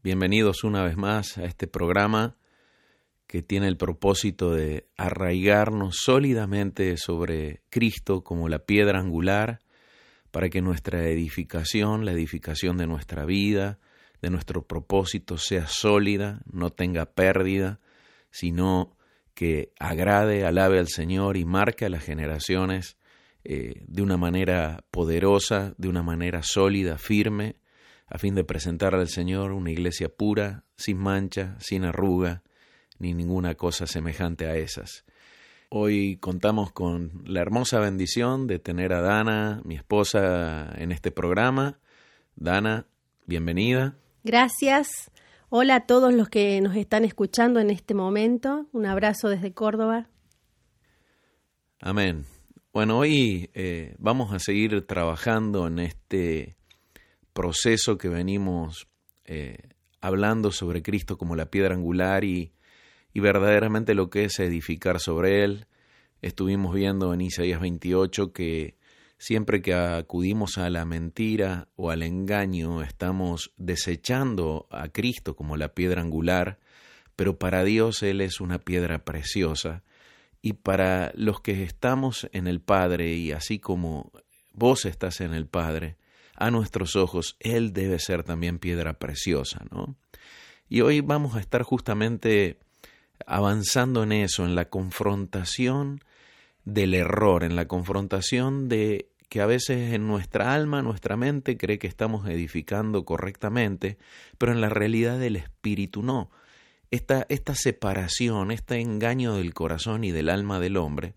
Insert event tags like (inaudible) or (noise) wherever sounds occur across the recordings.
Bienvenidos una vez más a este programa que tiene el propósito de arraigarnos sólidamente sobre Cristo como la piedra angular para que nuestra edificación, la edificación de nuestra vida, de nuestro propósito sea sólida, no tenga pérdida, sino que agrade, alabe al Señor y marque a las generaciones eh, de una manera poderosa, de una manera sólida, firme, a fin de presentar al Señor una iglesia pura, sin mancha, sin arruga, ni ninguna cosa semejante a esas. Hoy contamos con la hermosa bendición de tener a Dana, mi esposa, en este programa. Dana, bienvenida. Gracias. Hola a todos los que nos están escuchando en este momento. Un abrazo desde Córdoba. Amén. Bueno, hoy eh, vamos a seguir trabajando en este proceso que venimos eh, hablando sobre Cristo como la piedra angular y, y, verdaderamente lo que es edificar sobre Él. Estuvimos viendo en Isaías 28 que siempre que acudimos a la mentira o al engaño estamos desechando a Cristo como la piedra angular, pero para Dios Él es una piedra preciosa y para los que estamos en el Padre y así como vos estás en el Padre, a nuestros ojos, Él debe ser también piedra preciosa, ¿no? Y hoy vamos a estar justamente avanzando en eso, en la confrontación del error, en la confrontación de que a veces en nuestra alma, nuestra mente cree que estamos edificando correctamente, pero en la realidad del espíritu no esta, esta separación, este engaño del corazón y del alma del hombre,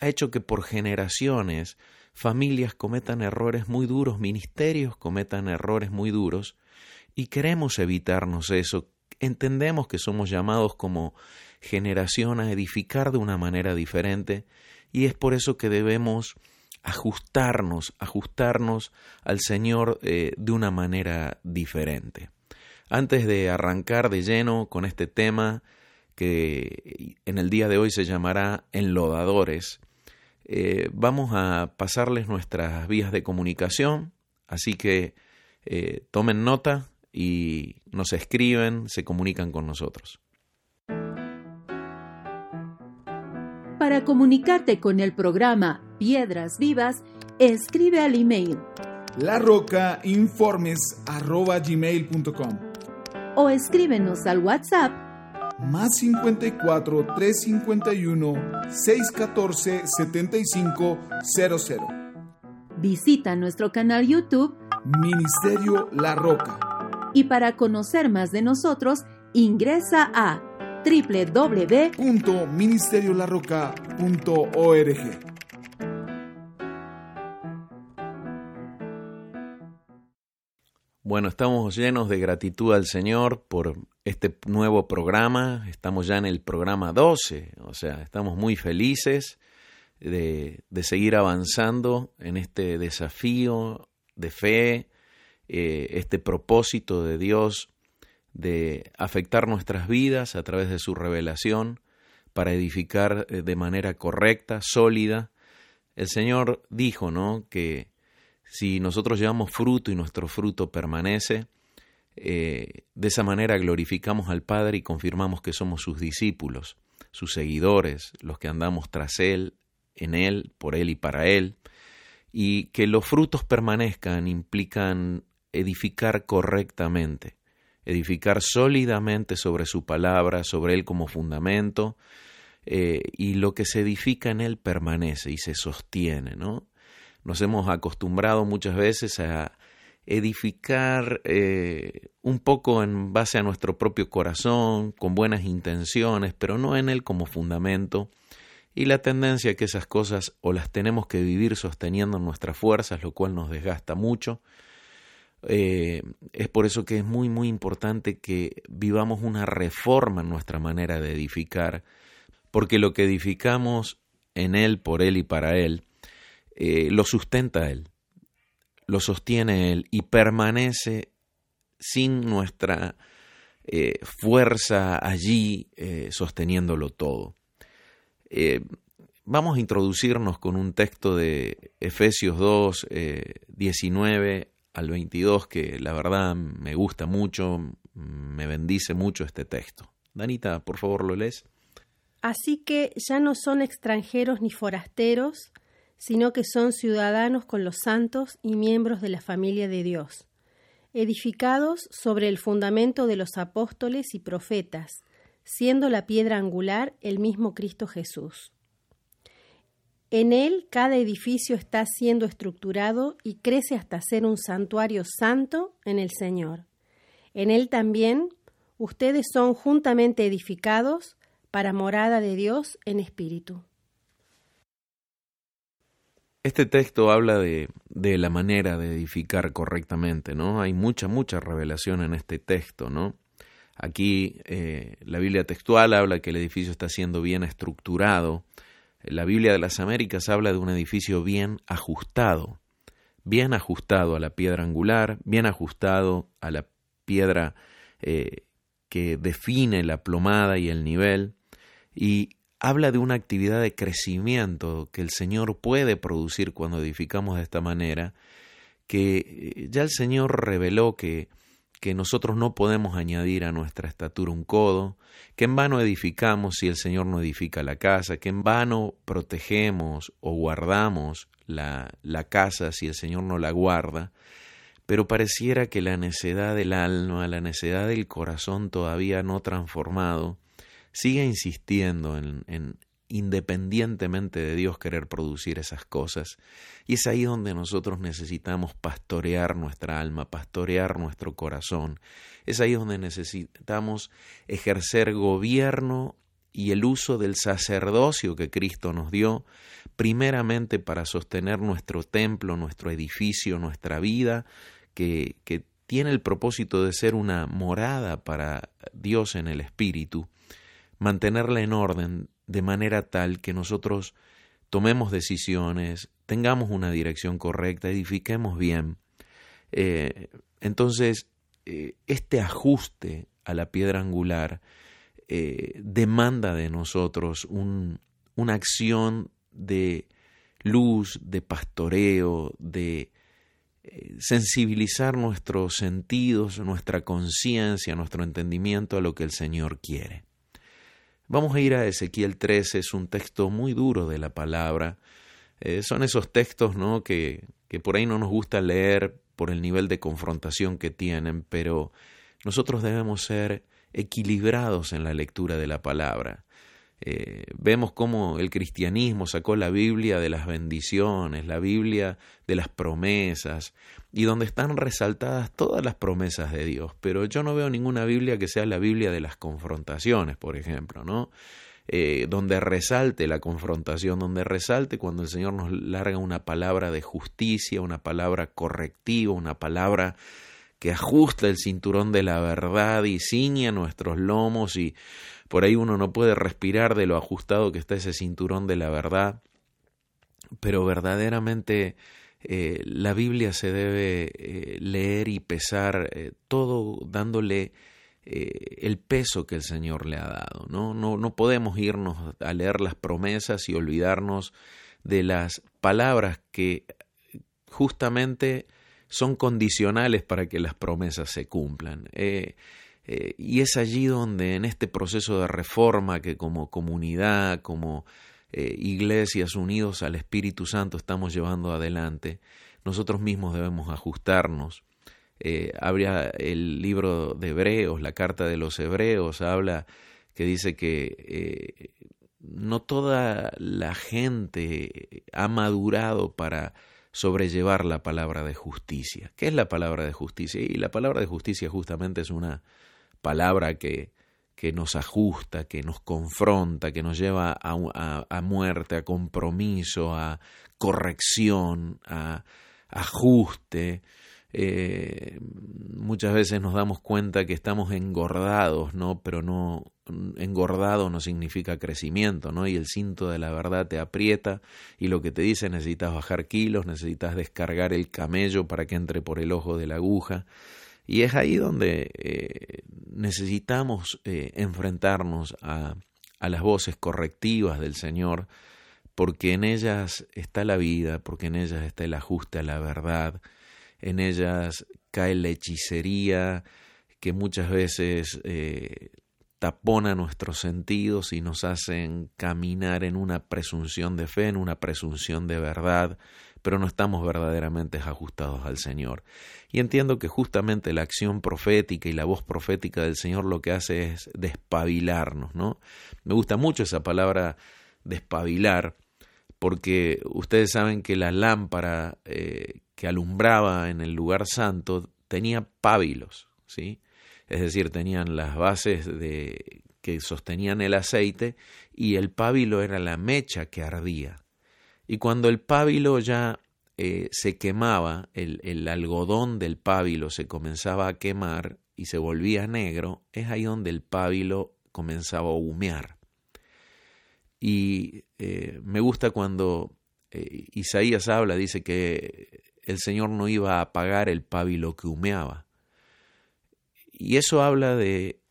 ha hecho que por generaciones familias cometan errores muy duros, ministerios cometan errores muy duros, y queremos evitarnos eso. Entendemos que somos llamados como generación a edificar de una manera diferente, y es por eso que debemos ajustarnos, ajustarnos al Señor eh, de una manera diferente. Antes de arrancar de lleno con este tema que en el día de hoy se llamará enlodadores, eh, vamos a pasarles nuestras vías de comunicación, así que eh, tomen nota y nos escriben, se comunican con nosotros. Para comunicarte con el programa Piedras Vivas, escribe al email larrocainformes.gmail.com o escríbenos al WhatsApp más 54 351 614 7500. Visita nuestro canal YouTube Ministerio La Roca. Y para conocer más de nosotros, ingresa a www.ministeriolarroca.org. Bueno, estamos llenos de gratitud al Señor por este nuevo programa. Estamos ya en el programa 12, o sea, estamos muy felices de, seguir avanzando en este desafío de fe, eh, este propósito de Dios de afectar nuestras vidas a través de su revelación para edificar eh, de manera correcta, sólida. El Señor dijo, ¿no? Que si nosotros llevamos fruto y nuestro fruto permanece, eh, de esa manera glorificamos al Padre y confirmamos que somos sus discípulos, sus seguidores, los que andamos tras Él, en Él, por Él y para Él. Y que los frutos permanezcan implican edificar correctamente, edificar sólidamente sobre su palabra, sobre Él como fundamento, eh, y lo que se edifica en Él permanece y se sostiene, ¿no? Nos hemos acostumbrado muchas veces a edificar eh, un poco en base a nuestro propio corazón, con buenas intenciones, pero no en él como fundamento. Y la tendencia es que esas cosas o las tenemos que vivir sosteniendo nuestras fuerzas, lo cual nos desgasta mucho, Eh, es por eso que es muy, muy importante que vivamos una reforma en nuestra manera de edificar, porque lo que edificamos en Él, por Él y para Él, eh, lo sustenta Él, lo sostiene Él y permanece sin nuestra eh, fuerza allí sosteniéndolo todo. vamos a introducirnos con un texto de Efesios 2, 19 al 22, que la verdad me gusta mucho, me bendice mucho este texto. Danita, por favor, lo lees. Así que ya no son extranjeros ni forasteros, sino que son ciudadanos con los santos y miembros de la familia de Dios, edificados sobre el fundamento de los apóstoles y profetas, siendo la piedra angular el mismo Cristo Jesús. En él cada edificio está siendo estructurado y crece hasta ser un santuario santo en el Señor. En él también ustedes son juntamente edificados para morada de Dios en espíritu. Este texto habla de, la manera de edificar correctamente, ¿no? Hay mucha, mucha revelación en este texto, ¿no? Aquí eh, la Biblia textual habla que el edificio está siendo bien estructurado, la Biblia de las Américas habla de un edificio bien ajustado, bien ajustado a la piedra angular, bien ajustado a la piedra eh, que define la plomada y el nivel, y habla de una actividad de crecimiento que el Señor puede producir cuando edificamos de esta manera, que eh, ya el Señor reveló que que nosotros no podemos añadir a nuestra estatura un codo, que en vano edificamos si el Señor no edifica la casa, que en vano protegemos o guardamos la, la casa si el Señor no la guarda, pero pareciera que la necedad del alma, la necedad del corazón todavía no transformado, sigue insistiendo en, en, independientemente de Dios querer producir esas cosas. Y es ahí donde nosotros necesitamos pastorear nuestra alma, pastorear nuestro corazón. Es ahí donde necesitamos ejercer gobierno y el uso del sacerdocio que Cristo nos dio, primeramente para sostener nuestro templo, nuestro edificio, nuestra vida, que tiene el propósito de ser una morada para Dios en el Espíritu, mantenerla en orden de manera tal que nosotros tomemos decisiones, tengamos una dirección correcta, edifiquemos bien. Eh, entonces, eh, este ajuste a la piedra angular eh, demanda de nosotros una acción de luz, de pastoreo, de sensibilizar nuestros sentidos, nuestra conciencia, nuestro entendimiento a lo que el Señor quiere. Vamos a ir a Ezequiel 13, es un texto muy duro de la palabra. Eh, son esos textos ¿no? que, que por ahí no nos gusta leer por el nivel de confrontación que tienen, pero nosotros debemos ser equilibrados en la lectura de la palabra. Eh, vemos cómo el cristianismo sacó la Biblia de las bendiciones, la Biblia de las promesas, y donde están resaltadas todas las promesas de Dios. Pero yo no veo ninguna Biblia que sea la Biblia de las confrontaciones, por ejemplo, ¿no? Eh, donde resalte la confrontación, donde resalte cuando el Señor nos larga una palabra de justicia, una palabra correctiva, una palabra que ajusta el cinturón de la verdad y ciña nuestros lomos y por ahí uno no puede respirar de lo ajustado que está ese cinturón de la verdad, pero verdaderamente eh, la Biblia se debe eh, leer y pesar eh, todo dándole el peso que el Señor le ha dado. ¿no? No, no podemos irnos a leer las promesas y olvidarnos de las palabras que justamente son condicionales para que las promesas se cumplan. Y es allí donde en este proceso de reforma que como comunidad, como eh, iglesias unidos al Espíritu Santo estamos llevando adelante, nosotros mismos debemos ajustarnos. Eh, habría el libro de Hebreos, la carta de los Hebreos, habla que dice que no toda la gente ha madurado para sobrellevar la palabra de justicia. ¿Qué es la palabra de justicia? Y la palabra de justicia justamente es una palabra que, que nos ajusta, que nos confronta, que nos lleva a, a, muerte, a compromiso, a corrección, a ajuste. eh, muchas veces nos damos cuenta que estamos engordados, ¿no? Pero no engordado no significa crecimiento, ¿no? Y el cinto de la verdad te aprieta y lo que te dice necesitas bajar kilos, necesitas descargar el camello para que entre por el ojo de la aguja. Y es ahí donde eh, necesitamos eh, enfrentarnos a, a las voces correctivas del Señor, porque en ellas está la vida, porque en ellas está el ajuste a la verdad, en ellas cae la hechicería que muchas veces eh, tapona nuestros sentidos y nos hacen caminar en una presunción de fe, en una presunción de verdad, pero no estamos verdaderamente ajustados al Señor. Y entiendo que justamente la acción profética y la voz profética del Señor lo que hace es despabilarnos, ¿no? Me gusta mucho esa palabra despabilar, porque ustedes saben que la lámpara eh, que alumbraba en el lugar santo tenía pábilos, ¿sí? Es decir, tenían las bases de que sostenían el aceite y el pábilo era la mecha que ardía. Y cuando el pábilo ya eh, se quemaba, el, el algodón del pábilo se comenzaba a quemar y se volvía negro, es ahí donde el pábilo comenzaba a humear. Y eh, me gusta cuando eh, Isaías habla, dice que el Señor no iba a apagar el pábilo que humeaba. Y eso habla de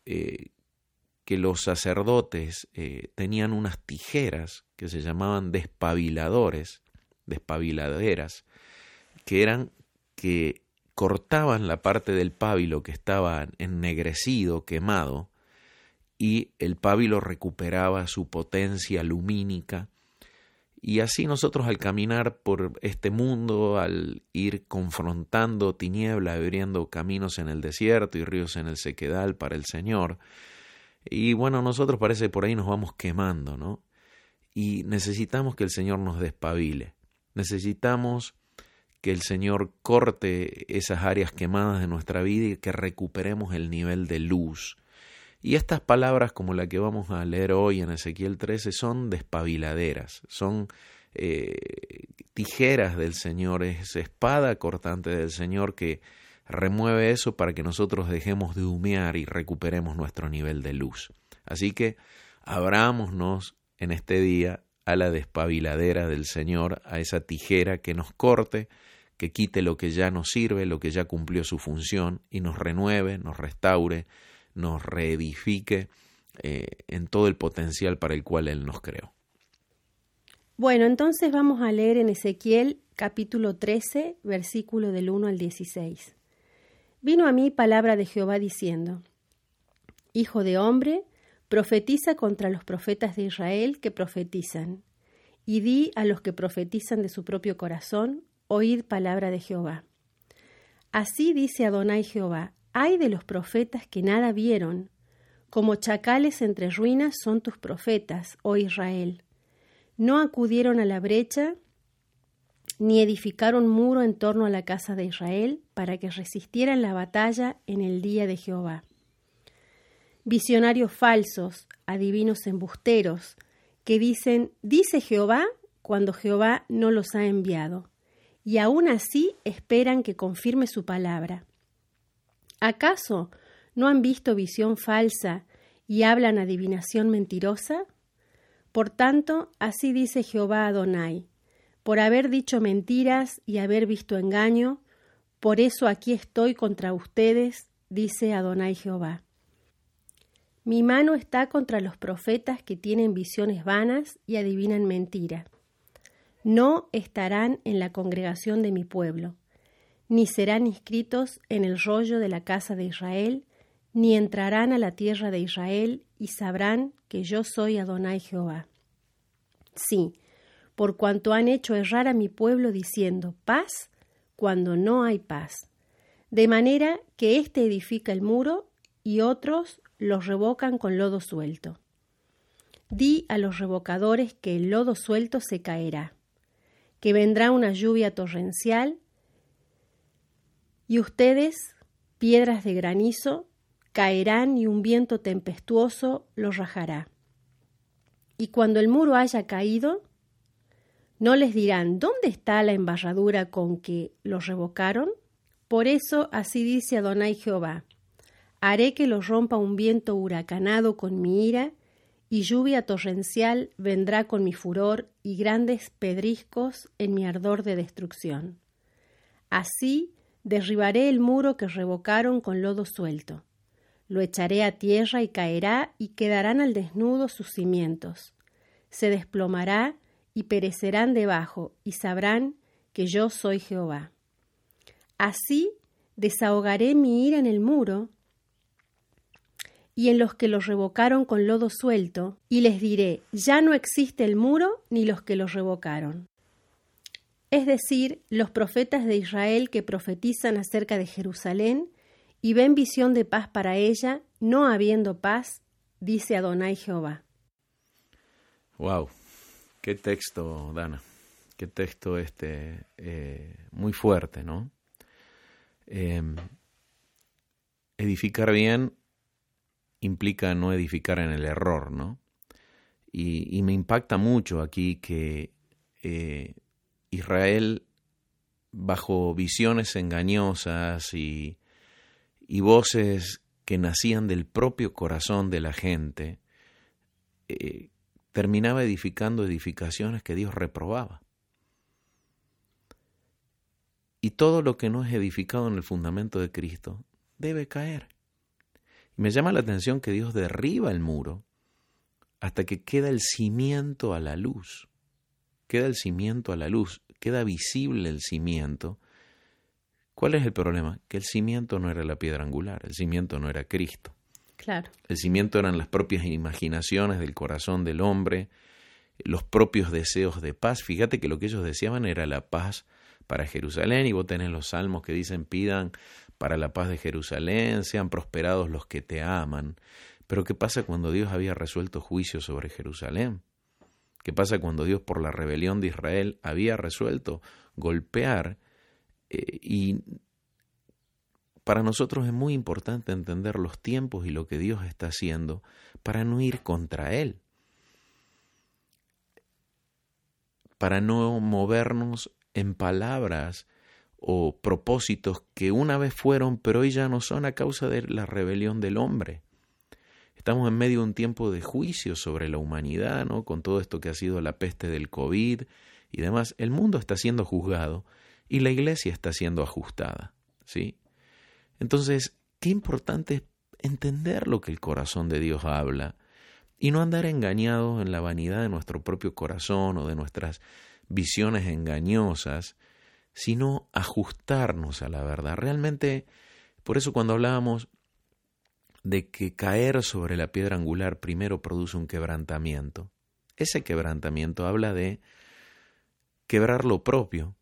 que los sacerdotes tenían unas tijeras que se llamaban despabiladores, despabiladeras, que eran que cortaban la parte del pábilo que estaba ennegrecido, quemado, y el pábilo recuperaba su potencia lumínica. Y así nosotros al caminar por este mundo, al ir confrontando tiniebla, abriendo caminos en el desierto y ríos en el sequedal para el Señor, y bueno, nosotros parece por ahí nos vamos quemando, ¿no? Y necesitamos que el Señor nos despabile, necesitamos que el Señor corte esas áreas quemadas de nuestra vida y que recuperemos el nivel de luz, y estas palabras, como la que vamos a leer hoy en Ezequiel 13, son despabiladeras, son eh, tijeras del Señor, es espada cortante del Señor que remueve eso para que nosotros dejemos de humear y recuperemos nuestro nivel de luz. Así que abrámonos en este día a la despabiladera del Señor, a esa tijera que nos corte, que quite lo que ya nos sirve, lo que ya cumplió su función y nos renueve, nos restaure, nos reedifique eh, en todo el potencial para el cual Él nos creó. Bueno, entonces vamos a leer en Ezequiel capítulo 13, versículo del 1 al 16. Vino a mí palabra de Jehová diciendo, Hijo de hombre, profetiza contra los profetas de Israel que profetizan, y di a los que profetizan de su propio corazón, oíd palabra de Jehová. Así dice Adonai Jehová, hay de los profetas que nada vieron, como chacales entre ruinas son tus profetas, oh Israel. No acudieron a la brecha, ni edificaron muro en torno a la casa de Israel, para que resistieran la batalla en el día de Jehová. Visionarios falsos, adivinos embusteros, que dicen, dice Jehová, cuando Jehová no los ha enviado, y aún así esperan que confirme su palabra. ¿Acaso no han visto visión falsa y hablan adivinación mentirosa? Por tanto, así dice Jehová Adonai, por haber dicho mentiras y haber visto engaño, por eso aquí estoy contra ustedes, dice Adonai Jehová. Mi mano está contra los profetas que tienen visiones vanas y adivinan mentira. No estarán en la congregación de mi pueblo ni serán inscritos en el rollo de la casa de Israel, ni entrarán a la tierra de Israel y sabrán que yo soy Adonai Jehová. Sí, por cuanto han hecho errar a mi pueblo diciendo paz cuando no hay paz, de manera que éste edifica el muro y otros los revocan con lodo suelto. Di a los revocadores que el lodo suelto se caerá, que vendrá una lluvia torrencial y ustedes, piedras de granizo, caerán y un viento tempestuoso los rajará. Y cuando el muro haya caído, no les dirán ¿dónde está la embarradura con que los revocaron? Por eso así dice Adonai Jehová, haré que los rompa un viento huracanado con mi ira, y lluvia torrencial vendrá con mi furor, y grandes pedriscos en mi ardor de destrucción. Así derribaré el muro que revocaron con lodo suelto. Lo echaré a tierra y caerá, y quedarán al desnudo sus cimientos. Se desplomará y perecerán debajo, y sabrán que yo soy Jehová. Así desahogaré mi ira en el muro y en los que lo revocaron con lodo suelto, y les diré, ya no existe el muro ni los que lo revocaron. Es decir, los profetas de Israel que profetizan acerca de Jerusalén y ven visión de paz para ella, no habiendo paz, dice Adonai Jehová. Wow, qué texto, Dana, qué texto este eh, muy fuerte, ¿no? Em, edificar bien implica no edificar en el error, ¿no? Y, me impacta mucho aquí que eh, Israel, bajo visiones engañosas y, voces que nacían del propio corazón de la gente, eh, terminaba edificando edificaciones que Dios reprobaba. Y todo lo que no es edificado en el fundamento de Cristo debe caer. Y me llama la atención que Dios derriba el muro hasta que queda el cimiento a la luz. Queda el cimiento a la luz, queda visible el cimiento. ¿Cuál es el problema? Que el cimiento no era la piedra angular, el cimiento no era Cristo. El cimiento eran las propias imaginaciones del corazón del hombre, los propios deseos de paz. Fíjate que lo que ellos deseaban era la paz para Jerusalén y vos tenés los salmos que dicen pidan para la paz de Jerusalén, sean prosperados los que te aman. Pero ¿qué pasa cuando Dios había resuelto juicio sobre Jerusalén? ¿Qué pasa cuando Dios por la rebelión de Israel había resuelto golpear? Eh, y para nosotros es muy importante entender los tiempos y lo que Dios está haciendo para no ir contra Él, para no movernos en palabras o propósitos que una vez fueron, pero hoy ya no son a causa de la rebelión del hombre. Estamos en medio de un tiempo de juicio sobre la humanidad, ¿no? Con todo esto que ha sido la peste del COVID y demás. El mundo está siendo juzgado y la iglesia está siendo ajustada, ¿sí? Entonces, qué importante es entender lo que el corazón de Dios habla y no andar engañados en la vanidad de nuestro propio corazón o de nuestras visiones engañosas, sino ajustarnos a la verdad. Realmente, por eso cuando hablábamos de que caer sobre la piedra angular primero produce un quebrantamiento, ese quebrantamiento habla de quebrar lo propio,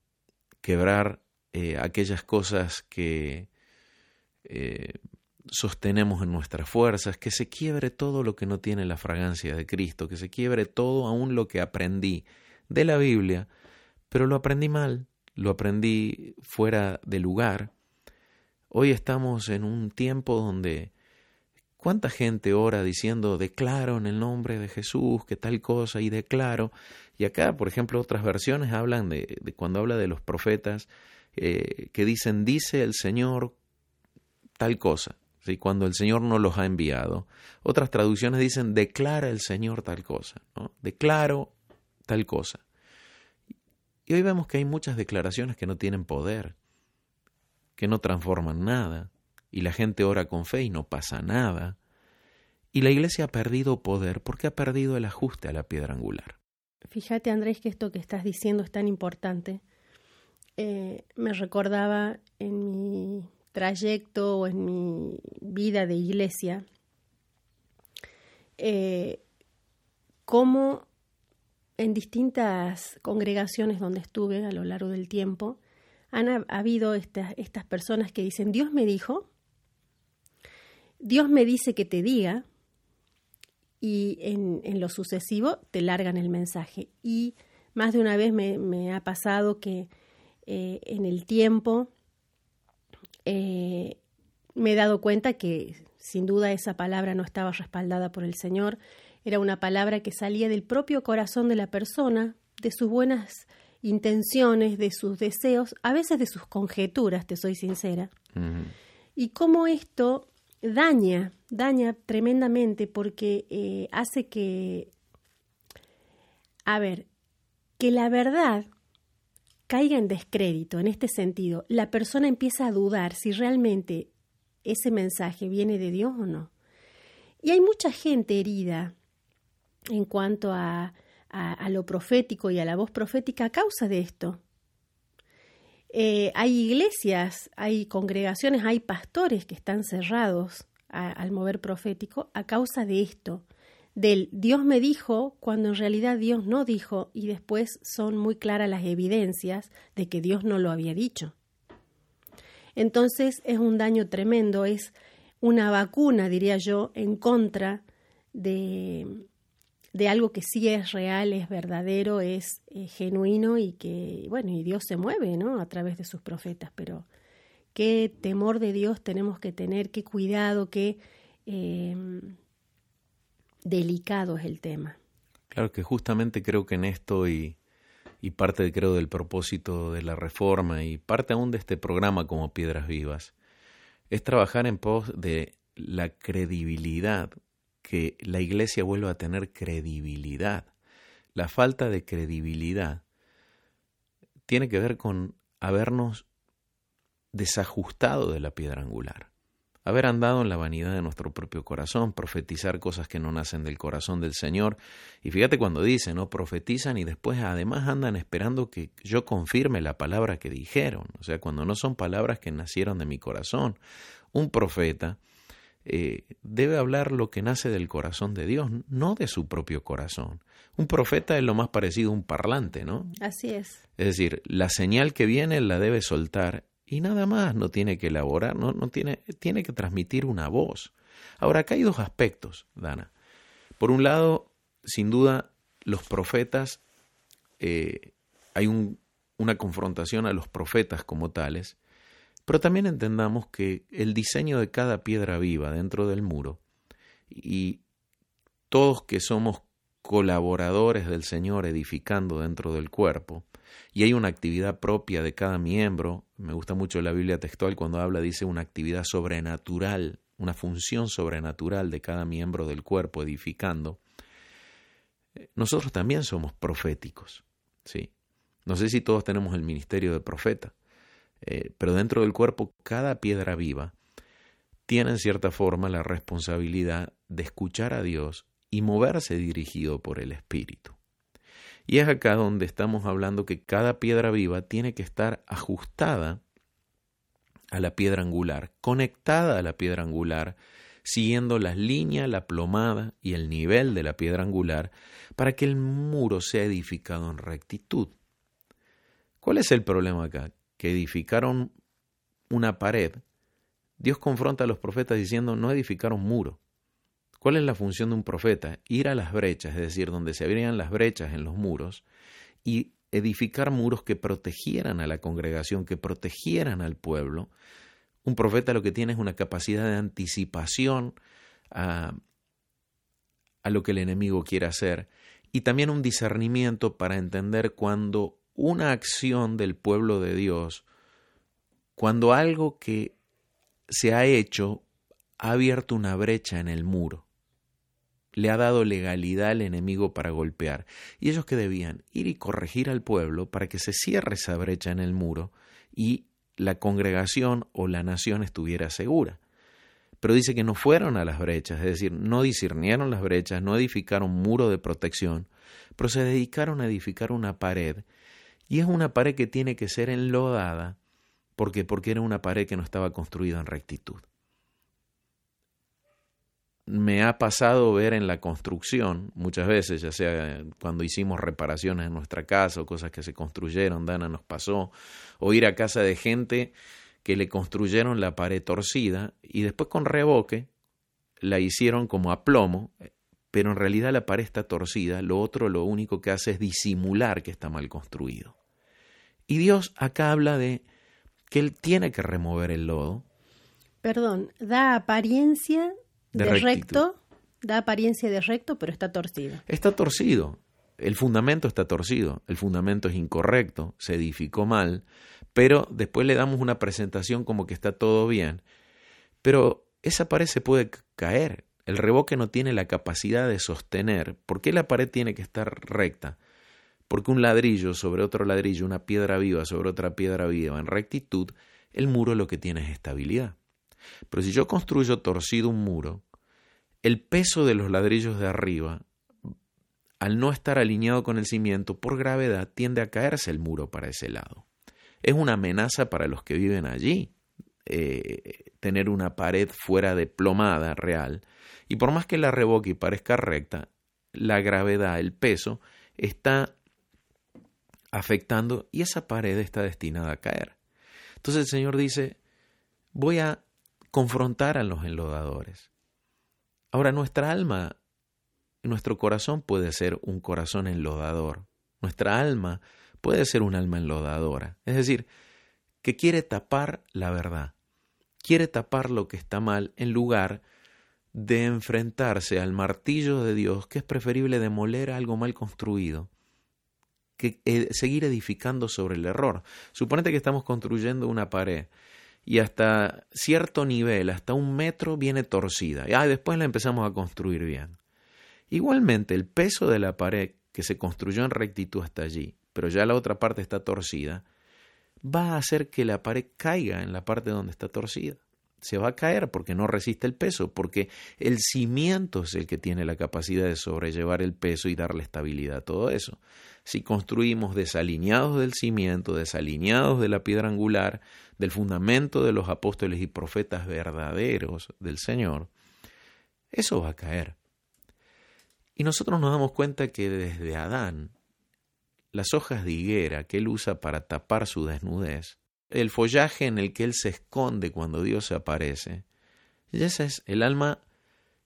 quebrar eh, aquellas cosas que eh, sostenemos en nuestras fuerzas, que se quiebre todo lo que no tiene la fragancia de Cristo, que se quiebre todo aún lo que aprendí de la Biblia, pero lo aprendí mal, lo aprendí fuera de lugar. Hoy estamos en un tiempo donde cuánta gente ora diciendo declaro en el nombre de Jesús que tal cosa y declaro. Y acá, por ejemplo, otras versiones hablan de, cuando habla de los profetas eh, que dicen dice el Señor tal cosa. ¿sí? Cuando el Señor no los ha enviado. Otras traducciones dicen declara el Señor tal cosa. Declaro tal cosa. Y hoy vemos que hay muchas declaraciones que no tienen poder, que no transforman nada, y la gente ora con fe y no pasa nada. Y la iglesia ha perdido poder porque ha perdido el ajuste a la piedra angular. Fíjate, Andrés, que esto que estás diciendo es tan importante. Eh, me recordaba en mi trayecto o en mi vida de iglesia eh, cómo en distintas congregaciones donde estuve a lo largo del tiempo, han habido estas, personas que dicen, Dios me dijo, Dios me dice que te diga, y en, lo sucesivo te largan el mensaje. Y más de una vez me, ha pasado que eh, en el tiempo eh, me he dado cuenta que sin duda esa palabra no estaba respaldada por el Señor era una palabra que salía del propio corazón de la persona, de sus buenas intenciones, de sus deseos, a veces de sus conjeturas, te soy sincera. Y cómo esto daña, daña tremendamente porque eh, hace que, a ver, que la verdad caiga en descrédito en este sentido. La persona empieza a dudar si realmente ese mensaje viene de Dios o no. Y hay mucha gente herida en cuanto a, a, lo profético y a la voz profética a causa de esto. Eh, hay iglesias, hay congregaciones, hay pastores que están cerrados al mover profético a causa de esto, del Dios me dijo cuando en realidad Dios no dijo y después son muy claras las evidencias de que Dios no lo había dicho. Entonces es un daño tremendo, es una vacuna, diría yo, en contra de, de algo que sí es real, es verdadero, es, eh, genuino y que, bueno, y Dios se mueve, ¿no? A través de sus profetas, pero qué temor de Dios tenemos que tener, qué cuidado, qué em, delicado es el tema. Claro que justamente creo que en esto y, y parte creo del propósito de la reforma y parte aún de este programa como Piedras Vivas, es trabajar en pos de la credibilidad que la iglesia vuelva a tener credibilidad. La falta de credibilidad tiene que ver con habernos desajustado de la piedra angular, haber andado en la vanidad de nuestro propio corazón, profetizar cosas que no nacen del corazón del Señor. Y fíjate cuando dice, ¿no? Profetizan y después además andan esperando que yo confirme la palabra que dijeron. O sea, cuando no son palabras que nacieron de mi corazón. Un profeta eh, debe hablar lo que nace del corazón de Dios, no de su propio corazón. Un profeta es lo más parecido a un parlante, ¿no? Así es. Es decir, la señal que viene la debe soltar y nada más, no tiene que elaborar, no, no tiene, tiene que transmitir una voz. Ahora, acá hay dos aspectos, Dana. Por un lado, sin duda, los profetas, eh, hay un, una confrontación a los profetas como tales, pero también entendamos que el diseño de cada piedra viva dentro del muro y todos que somos colaboradores del Señor edificando dentro del cuerpo, y hay una actividad propia de cada miembro, me gusta mucho la Biblia textual cuando habla, dice una actividad sobrenatural, una función sobrenatural de cada miembro del cuerpo edificando, nosotros también somos proféticos, ¿sí? No sé si todos tenemos el ministerio de profeta, eh, pero dentro del cuerpo cada piedra viva tiene en cierta forma la responsabilidad de escuchar a Dios y moverse dirigido por el Espíritu. Y es acá donde estamos hablando que cada piedra viva tiene que estar ajustada a la piedra angular, conectada a la piedra angular, siguiendo las líneas, la plomada y el nivel de la piedra angular, para que el muro sea edificado en rectitud. ¿Cuál es el problema acá? Que edificaron una pared. Dios confronta a los profetas diciendo no edificaron muro. ¿Cuál es la función de un profeta? Ir a las brechas, es decir, donde se abrían las brechas en los muros, y edificar muros que protegieran a la congregación, que protegieran al pueblo. Un profeta lo que tiene es una capacidad de anticipación a, a lo que el enemigo quiere hacer y también un discernimiento para entender cuando una acción del pueblo de Dios, cuando algo que se ha hecho ha abierto una brecha en el muro le ha dado legalidad al enemigo para golpear. Y ellos que debían ir y corregir al pueblo para que se cierre esa brecha en el muro y la congregación o la nación estuviera segura. Pero dice que no fueron a las brechas, es decir, no discernieron las brechas, no edificaron muro de protección, pero se dedicaron a edificar una pared. Y es una pared que tiene que ser enlodada porque porque era una pared que no estaba construida en rectitud me ha pasado ver en la construcción, muchas veces, ya sea cuando hicimos reparaciones en nuestra casa o cosas que se construyeron, Dana nos pasó, o ir a casa de gente que le construyeron la pared torcida y después con revoque la hicieron como a plomo, pero en realidad la pared está torcida, lo otro lo único que hace es disimular que está mal construido. Y Dios acá habla de que Él tiene que remover el lodo. Perdón, da apariencia de, recto, da apariencia de recto, pero está torcido. Está torcido. el fundamento está torcido, el fundamento es incorrecto, se edificó mal, pero después le damos una presentación como que está todo bien. Pero esa pared se puede caer, el reboque no tiene la capacidad de sostener. ¿Por qué la pared tiene que estar recta? Porque un ladrillo sobre otro ladrillo, una piedra viva sobre otra piedra viva en rectitud, el muro lo que tiene es estabilidad. Pero si yo construyo torcido un muro, el peso de los ladrillos de arriba al no estar alineado con el cimiento, por gravedad tiende a caerse el muro para ese lado. Es una amenaza para los que viven allí eh, tener una pared fuera de plomada real. Y por más que la revoque y parezca recta, la gravedad, el peso, está afectando y esa pared está destinada a caer. Entonces el Señor dice, voy a confrontar a los enlodadores. Ahora nuestra alma nuestro corazón puede ser un corazón enlodador. Nuestra alma puede ser un alma enlodadora. Es decir, que quiere tapar la verdad. Quiere tapar lo que está mal en lugar de enfrentarse al martillo de Dios, que es preferible demoler algo mal construido que eh, seguir edificando sobre el error. Suponete que estamos construyendo una pared y hasta cierto nivel, hasta un metro, viene torcida. Ah, después la empezamos a construir bien. Igualmente, el peso de la pared que se construyó en rectitud hasta allí, pero ya la otra parte está torcida, va a hacer que la pared caiga en la parte donde está torcida. Se va a caer porque no resiste el peso, porque el cimiento es el que tiene la capacidad de sobrellevar el peso y darle estabilidad a todo eso. Si construimos desalineados del cimiento, desalineados de la piedra angular, del fundamento de los apóstoles y profetas verdaderos del Señor, eso va a caer. Y nosotros nos damos cuenta que desde Adán, las hojas de higuera que él usa para tapar su desnudez, el follaje en el que él se esconde cuando Dios se aparece, y ese es el alma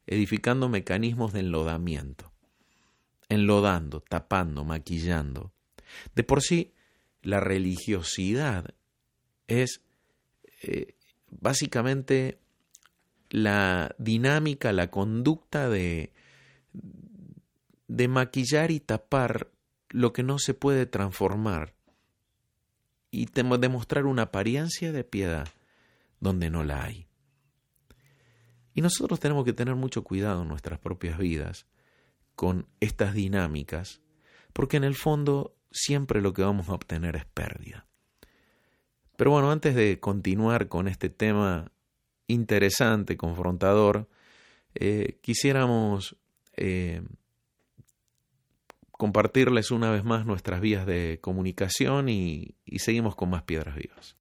edificando mecanismos de enlodamiento, enlodando, tapando, maquillando. De por sí, la religiosidad es eh, básicamente la dinámica, la conducta de, de maquillar y tapar lo que no se puede transformar y demostrar una apariencia de piedad donde no la hay. Y nosotros tenemos que tener mucho cuidado en nuestras propias vidas con estas dinámicas, porque en el fondo siempre lo que vamos a obtener es pérdida. Pero bueno, antes de continuar con este tema interesante, confrontador, eh, quisiéramos eh, compartirles una vez más nuestras vías de comunicación y, seguimos con más piedras vivas.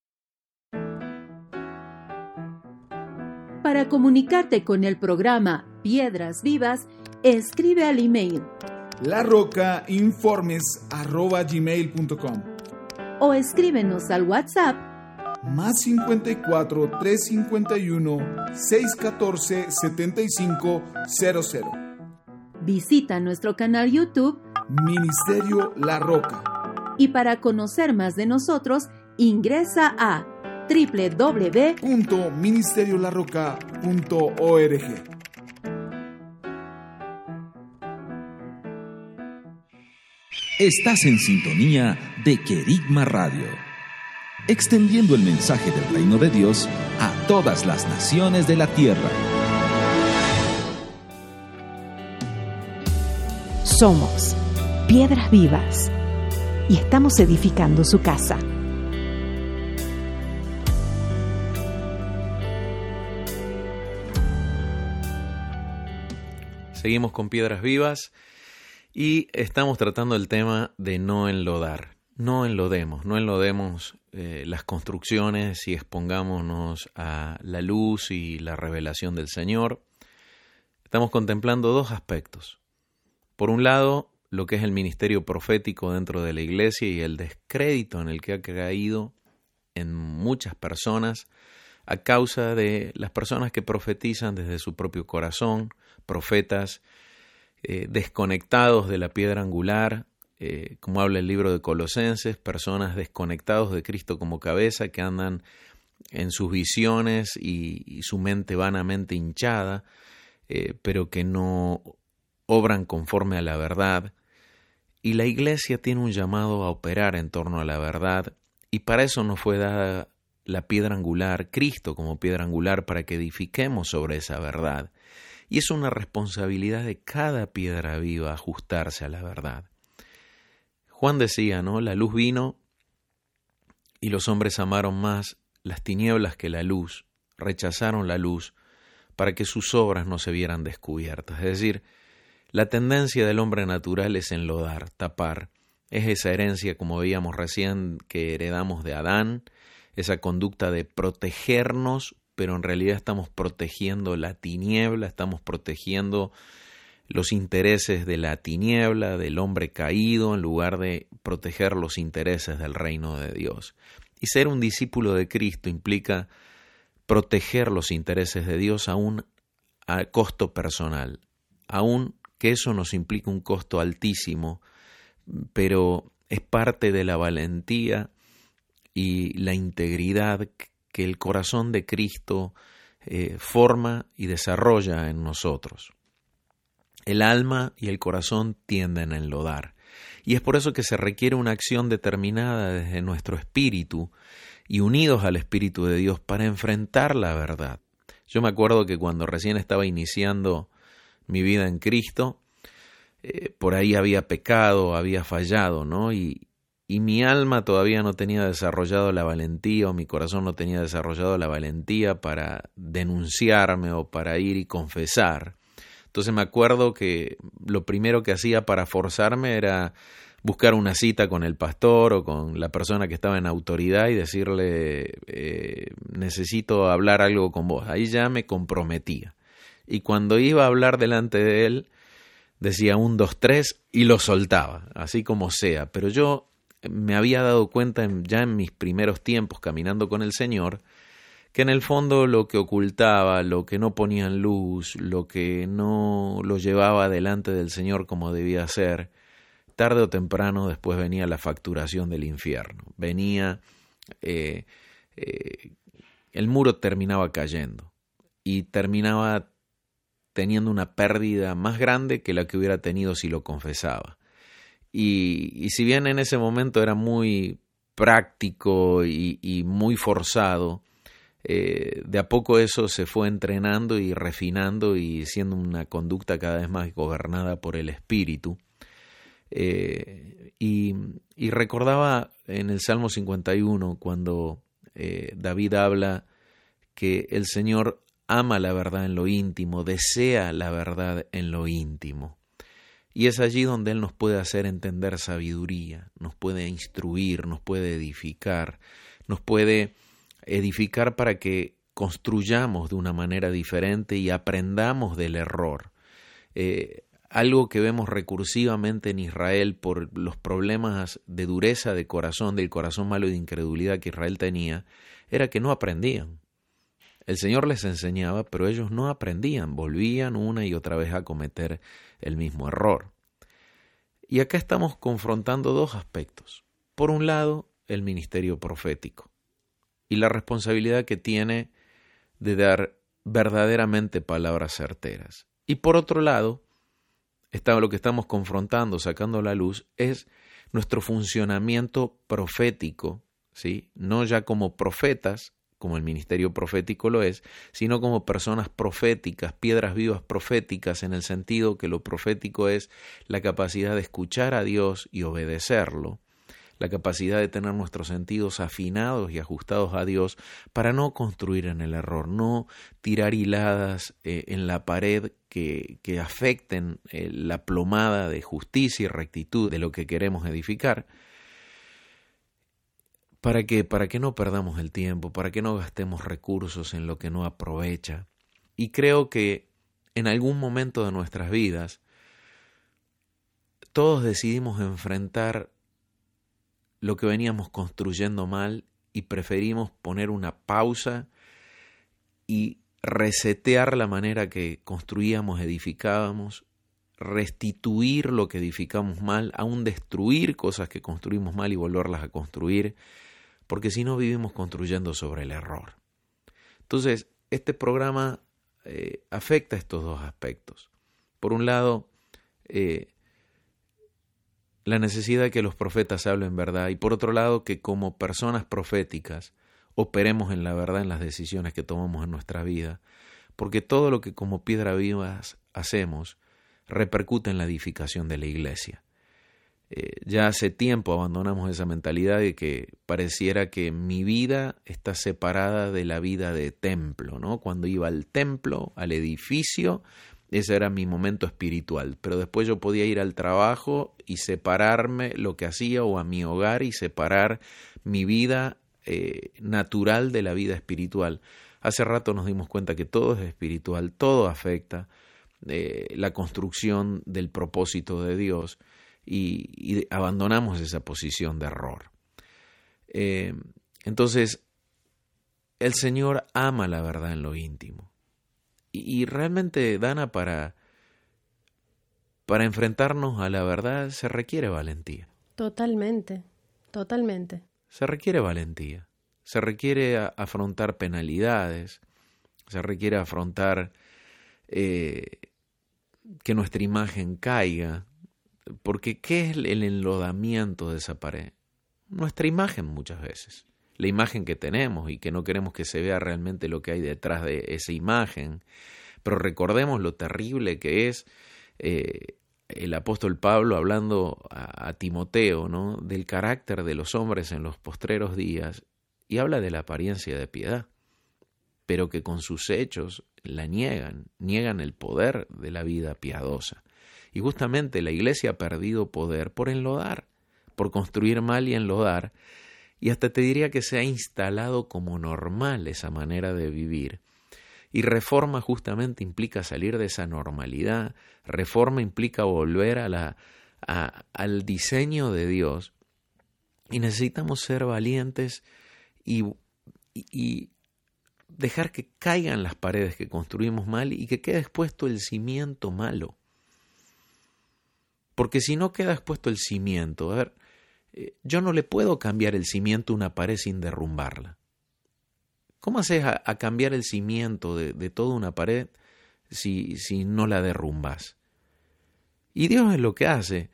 Para comunicarte con el programa Piedras Vivas, escribe al email larrocainformes.gmail.com o escríbenos al WhatsApp más 54 351 614 7500. Visita nuestro canal YouTube Ministerio La Roca. Y para conocer más de nosotros, ingresa a www.ministeriolarroca.org. Estás en sintonía de Querigma Radio, extendiendo el mensaje del reino de Dios a todas las naciones de la tierra. Somos piedras vivas y estamos edificando su casa. Seguimos con piedras vivas y estamos tratando el tema de no enlodar. No enlodemos, no enlodemos eh, las construcciones y expongámonos a la luz y la revelación del Señor. Estamos contemplando dos aspectos. Por un lado, lo que es el ministerio profético dentro de la iglesia y el descrédito en el que ha caído en muchas personas a causa de las personas que profetizan desde su propio corazón, profetas eh, desconectados de la piedra angular, eh, como habla el libro de Colosenses, personas desconectados de Cristo como cabeza, que andan en sus visiones y, su mente vanamente hinchada, eh, pero que no obran conforme a la verdad Y la iglesia tiene un llamado a operar en torno a la verdad, y para eso nos fue dada la piedra angular, Cristo como piedra angular, para que edifiquemos sobre esa verdad. Y es una responsabilidad de cada piedra viva ajustarse a la verdad. Juan decía, ¿no? La luz vino y los hombres amaron más las tinieblas que la luz, rechazaron la luz para que sus obras no se vieran descubiertas. Es decir, la tendencia del hombre natural es enlodar, tapar. Es esa herencia, como veíamos recién, que heredamos de Adán, esa conducta de protegernos, pero en realidad estamos protegiendo la tiniebla, estamos protegiendo los intereses de la tiniebla, del hombre caído, en lugar de proteger los intereses del reino de Dios. Y ser un discípulo de Cristo implica proteger los intereses de Dios aún a costo personal, aún que eso nos implica un costo altísimo, pero es parte de la valentía y la integridad que el corazón de Cristo eh, forma y desarrolla en nosotros. El alma y el corazón tienden a enlodar, y es por eso que se requiere una acción determinada desde nuestro espíritu y unidos al Espíritu de Dios para enfrentar la verdad. Yo me acuerdo que cuando recién estaba iniciando mi vida en Cristo, eh, por ahí había pecado, había fallado, ¿no? Y, y mi alma todavía no tenía desarrollado la valentía o mi corazón no tenía desarrollado la valentía para denunciarme o para ir y confesar. Entonces me acuerdo que lo primero que hacía para forzarme era buscar una cita con el pastor o con la persona que estaba en autoridad y decirle, eh, necesito hablar algo con vos. Ahí ya me comprometía. Y cuando iba a hablar delante de él, decía un, dos, tres y lo soltaba, así como sea. Pero yo me había dado cuenta ya en mis primeros tiempos caminando con el Señor, que en el fondo lo que ocultaba, lo que no ponía en luz, lo que no lo llevaba delante del Señor como debía ser, tarde o temprano después venía la facturación del infierno. Venía, eh, eh, el muro terminaba cayendo y terminaba teniendo una pérdida más grande que la que hubiera tenido si lo confesaba. Y, si bien en ese momento era muy práctico y, muy forzado, eh, de a poco eso se fue entrenando y refinando y siendo una conducta cada vez más gobernada por el espíritu. Eh, y, recordaba en el Salmo 51 cuando eh, David habla que el Señor ama la verdad en lo íntimo, desea la verdad en lo íntimo. Y es allí donde Él nos puede hacer entender sabiduría, nos puede instruir, nos puede edificar, nos puede edificar para que construyamos de una manera diferente y aprendamos del error. Eh, algo que vemos recursivamente en Israel por los problemas de dureza de corazón, del corazón malo y de incredulidad que Israel tenía, era que no aprendían. El Señor les enseñaba, pero ellos no aprendían, volvían una y otra vez a cometer el mismo error. Y acá estamos confrontando dos aspectos. Por un lado, el ministerio profético y la responsabilidad que tiene de dar verdaderamente palabras certeras. Y por otro lado, lo que estamos confrontando, sacando la luz, es nuestro funcionamiento profético, ¿sí? no ya como profetas, como el ministerio profético lo es, sino como personas proféticas, piedras vivas proféticas, en el sentido que lo profético es la capacidad de escuchar a Dios y obedecerlo, la capacidad de tener nuestros sentidos afinados y ajustados a Dios para no construir en el error, no tirar hiladas eh, en la pared que, que afecten eh, la plomada de justicia y rectitud de lo que queremos edificar. ¿Para qué? Para que no perdamos el tiempo, para que no gastemos recursos en lo que no aprovecha. Y creo que en algún momento de nuestras vidas todos decidimos enfrentar lo que veníamos construyendo mal y preferimos poner una pausa y resetear la manera que construíamos, edificábamos, restituir lo que edificamos mal, aún destruir cosas que construimos mal y volverlas a construir, porque si no vivimos construyendo sobre el error. Entonces, este programa eh, afecta estos dos aspectos. Por un lado, eh, la necesidad de que los profetas hablen verdad y por otro lado que como personas proféticas operemos en la verdad en las decisiones que tomamos en nuestra vida, porque todo lo que como piedra vivas hacemos repercute en la edificación de la iglesia. Eh, ya hace tiempo abandonamos esa mentalidad de que pareciera que mi vida está separada de la vida de templo, ¿no? Cuando iba al templo, al edificio, ese era mi momento espiritual, pero después yo podía ir al trabajo y separarme lo que hacía o a mi hogar y separar mi vida eh, natural de la vida espiritual. Hace rato nos dimos cuenta que todo es espiritual, todo afecta eh, la construcción del propósito de Dios y, abandonamos esa posición de error. Eh, entonces, el Señor ama la verdad en lo íntimo. Y, realmente, Dana, para, para enfrentarnos a la verdad se requiere valentía. Totalmente, totalmente. Se requiere valentía. Se requiere afrontar penalidades. Se requiere afrontar eh, que nuestra imagen caiga. Porque ¿qué es el enlodamiento de esa pared? Nuestra imagen muchas veces la imagen que tenemos y que no queremos que se vea realmente lo que hay detrás de esa imagen. Pero recordemos lo terrible que es eh, el apóstol Pablo hablando a, a, Timoteo, ¿no? Del carácter de los hombres en los postreros días y habla de la apariencia de piedad, pero que con sus hechos la niegan, niegan el poder de la vida piadosa. Y justamente la iglesia ha perdido poder por enlodar, por construir mal y enlodar, y hasta te diría que se ha instalado como normal esa manera de vivir. Y reforma justamente implica salir de esa normalidad, reforma implica volver a la, al diseño de Dios y necesitamos ser valientes y, y dejar que caigan las paredes que construimos mal y que quede expuesto el cimiento malo. Porque si no queda expuesto el cimiento, a ver, eh, yo no le puedo cambiar el cimiento a una pared sin derrumbarla. ¿Cómo haces a, cambiar el cimiento de, de, toda una pared si, si no la derrumbas? Y Dios es lo que hace.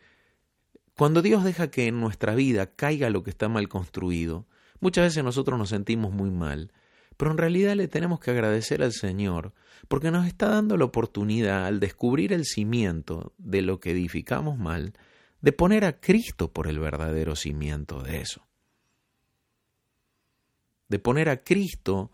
Cuando Dios deja que en nuestra vida caiga lo que está mal construido, muchas veces nosotros nos sentimos muy mal, pero en realidad le tenemos que agradecer al Señor porque nos está dando la oportunidad al descubrir el cimiento de lo que edificamos mal, de poner a Cristo por el verdadero cimiento de eso. De poner a Cristo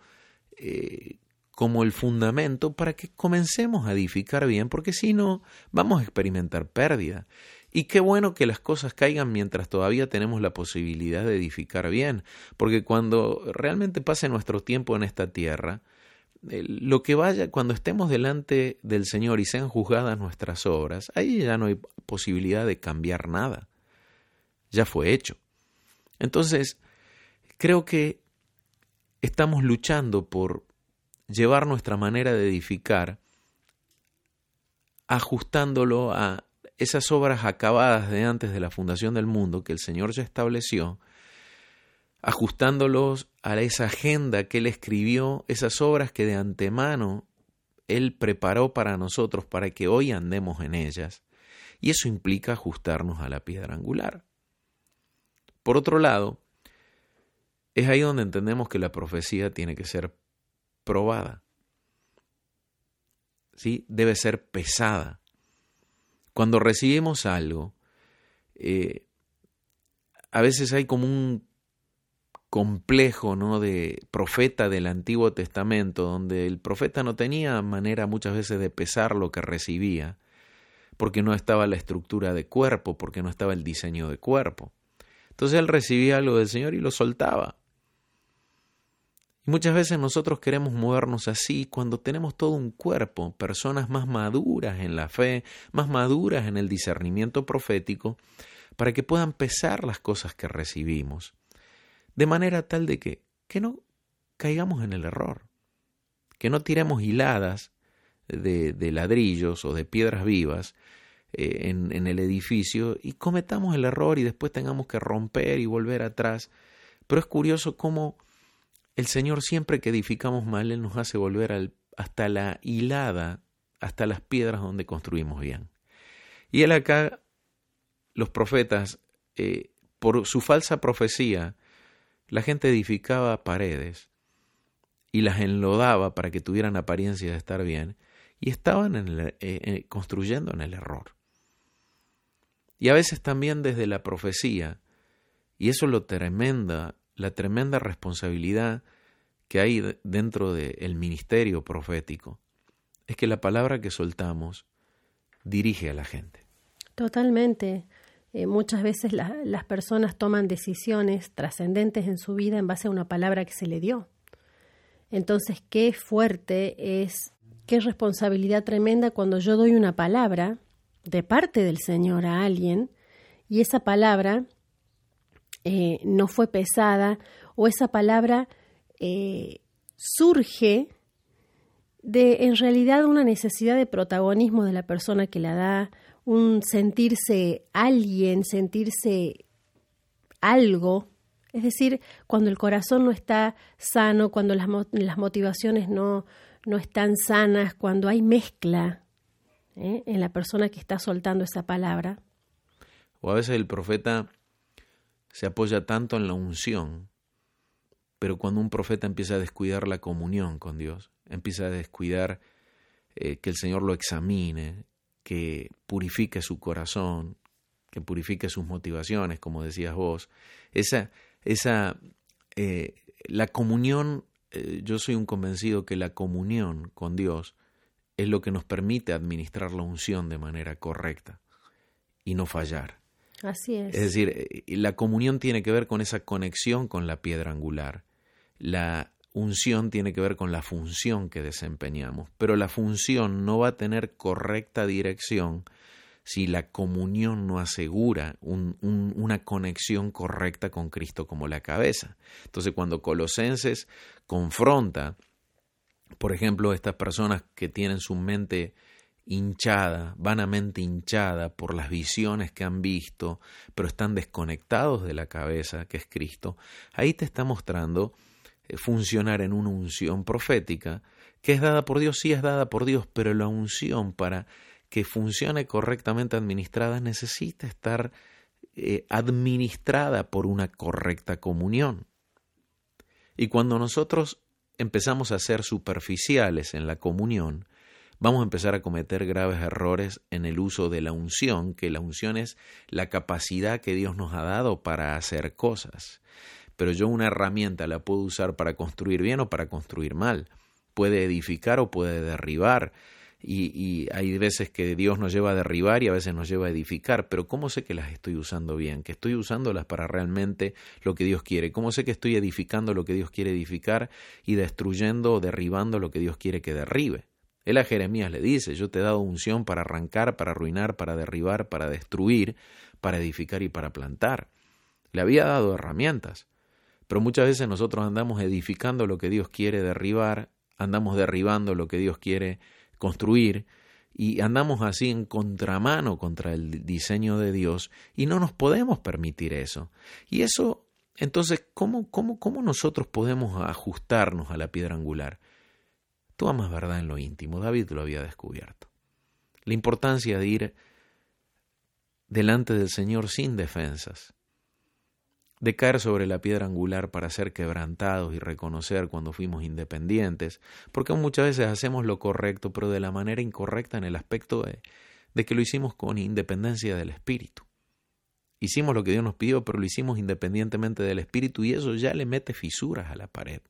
eh, como el fundamento para que comencemos a edificar bien, porque si no, vamos a experimentar pérdida. Y qué bueno que las cosas caigan mientras todavía tenemos la posibilidad de edificar bien, porque cuando realmente pase nuestro tiempo en esta tierra, lo que vaya, cuando estemos delante del Señor y sean juzgadas nuestras obras, ahí ya no hay posibilidad de cambiar nada. Ya fue hecho. Entonces, creo que estamos luchando por llevar nuestra manera de edificar, ajustándolo a esas obras acabadas de antes de la fundación del mundo que el Señor ya estableció, ajustándolos a esa agenda que Él escribió, esas obras que de antemano Él preparó para nosotros para que hoy andemos en ellas. Y eso implica ajustarnos a la piedra angular. Por otro lado, es ahí donde entendemos que la profecía tiene que ser probada. ¿Sí? Debe ser pesada. Cuando recibimos algo, eh, a veces hay como un complejo ¿no? de profeta del Antiguo Testamento, donde el profeta no tenía manera muchas veces de pesar lo que recibía, porque no estaba la estructura de cuerpo, porque no estaba el diseño de cuerpo. Entonces él recibía algo del Señor y lo soltaba. Y muchas veces nosotros queremos movernos así cuando tenemos todo un cuerpo, personas más maduras en la fe, más maduras en el discernimiento profético, para que puedan pesar las cosas que recibimos de manera tal de que, que no caigamos en el error, que no tiremos hiladas de, de ladrillos o de piedras vivas eh, en, en el edificio y cometamos el error y después tengamos que romper y volver atrás. Pero es curioso cómo el Señor siempre que edificamos mal, Él nos hace volver hasta la hilada, hasta las piedras donde construimos bien. Y Él acá los profetas, eh, por su falsa profecía, la gente edificaba paredes y las enlodaba para que tuvieran apariencia de estar bien y estaban eh, eh, construyendo en el error. Y a veces también desde la profecía, y eso es lo tremenda, la tremenda responsabilidad que hay dentro del ministerio profético, es que la palabra que soltamos dirige a la gente. Totalmente. Eh, muchas veces las personas toman decisiones trascendentes en su vida en base a una palabra que se le dio. Entonces, qué fuerte es, qué responsabilidad tremenda cuando yo doy una palabra de parte del Señor a alguien y esa palabra eh, no fue pesada o esa palabra eh, surge de en realidad una necesidad de protagonismo de la persona que la da, un sentirse alguien, sentirse algo. Es decir, cuando el corazón no está sano, cuando las, las motivaciones no, no están sanas, cuando hay mezcla ¿eh? en la persona que está soltando esa palabra. O a veces el profeta se apoya tanto en la unción, pero cuando un profeta empieza a descuidar la comunión con Dios, empieza a descuidar eh, que el Señor lo examine, que purifique su corazón, que purifique sus motivaciones, como decías vos. Esa, esa, eh, la comunión, eh, yo soy un convencido que la comunión con Dios es lo que nos permite administrar la unción de manera correcta y no fallar. Así es. Es decir, eh, la comunión tiene que ver con esa conexión con la piedra angular. La unción tiene que ver con la función que desempeñamos, pero la función no va a tener correcta dirección si la comunión no asegura una conexión correcta con Cristo como la cabeza. Entonces cuando Colosenses confronta, por ejemplo, estas personas que tienen su mente hinchada, vanamente hinchada por las visiones que han visto, pero están desconectados de la cabeza, que es Cristo, ahí te está mostrando eh, funcionar en una unción profética, que es dada por Dios, sí es dada por Dios, pero la unción para que funcione correctamente administrada necesita estar eh, administrada por una correcta comunión. Y cuando nosotros empezamos a ser superficiales en la comunión, vamos a empezar a cometer graves errores en el uso de la unción, que la unción es la capacidad que Dios nos ha dado para hacer cosas pero yo una herramienta la puedo usar para construir bien o para construir mal. Puede edificar o puede derribar. Y, hay veces que Dios nos lleva a derribar y a veces nos lleva a edificar, pero ¿cómo sé que las estoy usando bien? Que estoy usándolas para realmente lo que Dios quiere. ¿Cómo sé que estoy edificando lo que Dios quiere edificar y destruyendo o derribando lo que Dios quiere que derribe? Él a Jeremías le dice, yo te he dado unción para arrancar, para arruinar, para derribar, para destruir, para edificar y para plantar. Le había dado herramientas. Pero muchas veces nosotros andamos edificando lo que Dios quiere derribar, andamos derribando lo que Dios quiere construir y andamos así en contramano contra el diseño de Dios y no nos podemos permitir eso. Y eso, entonces, ¿cómo, cómo, cómo nosotros podemos ajustarnos a la piedra angular? Tú amas verdad en lo íntimo, David lo había descubierto. La importancia de ir delante del Señor sin defensas, de caer sobre la piedra angular para ser quebrantados y reconocer cuando fuimos independientes, porque muchas veces hacemos lo correcto, pero de la manera incorrecta en el aspecto de, de que lo hicimos con independencia del Espíritu. Hicimos lo que Dios nos pidió, pero lo hicimos independientemente del Espíritu y eso ya le mete fisuras a la pared.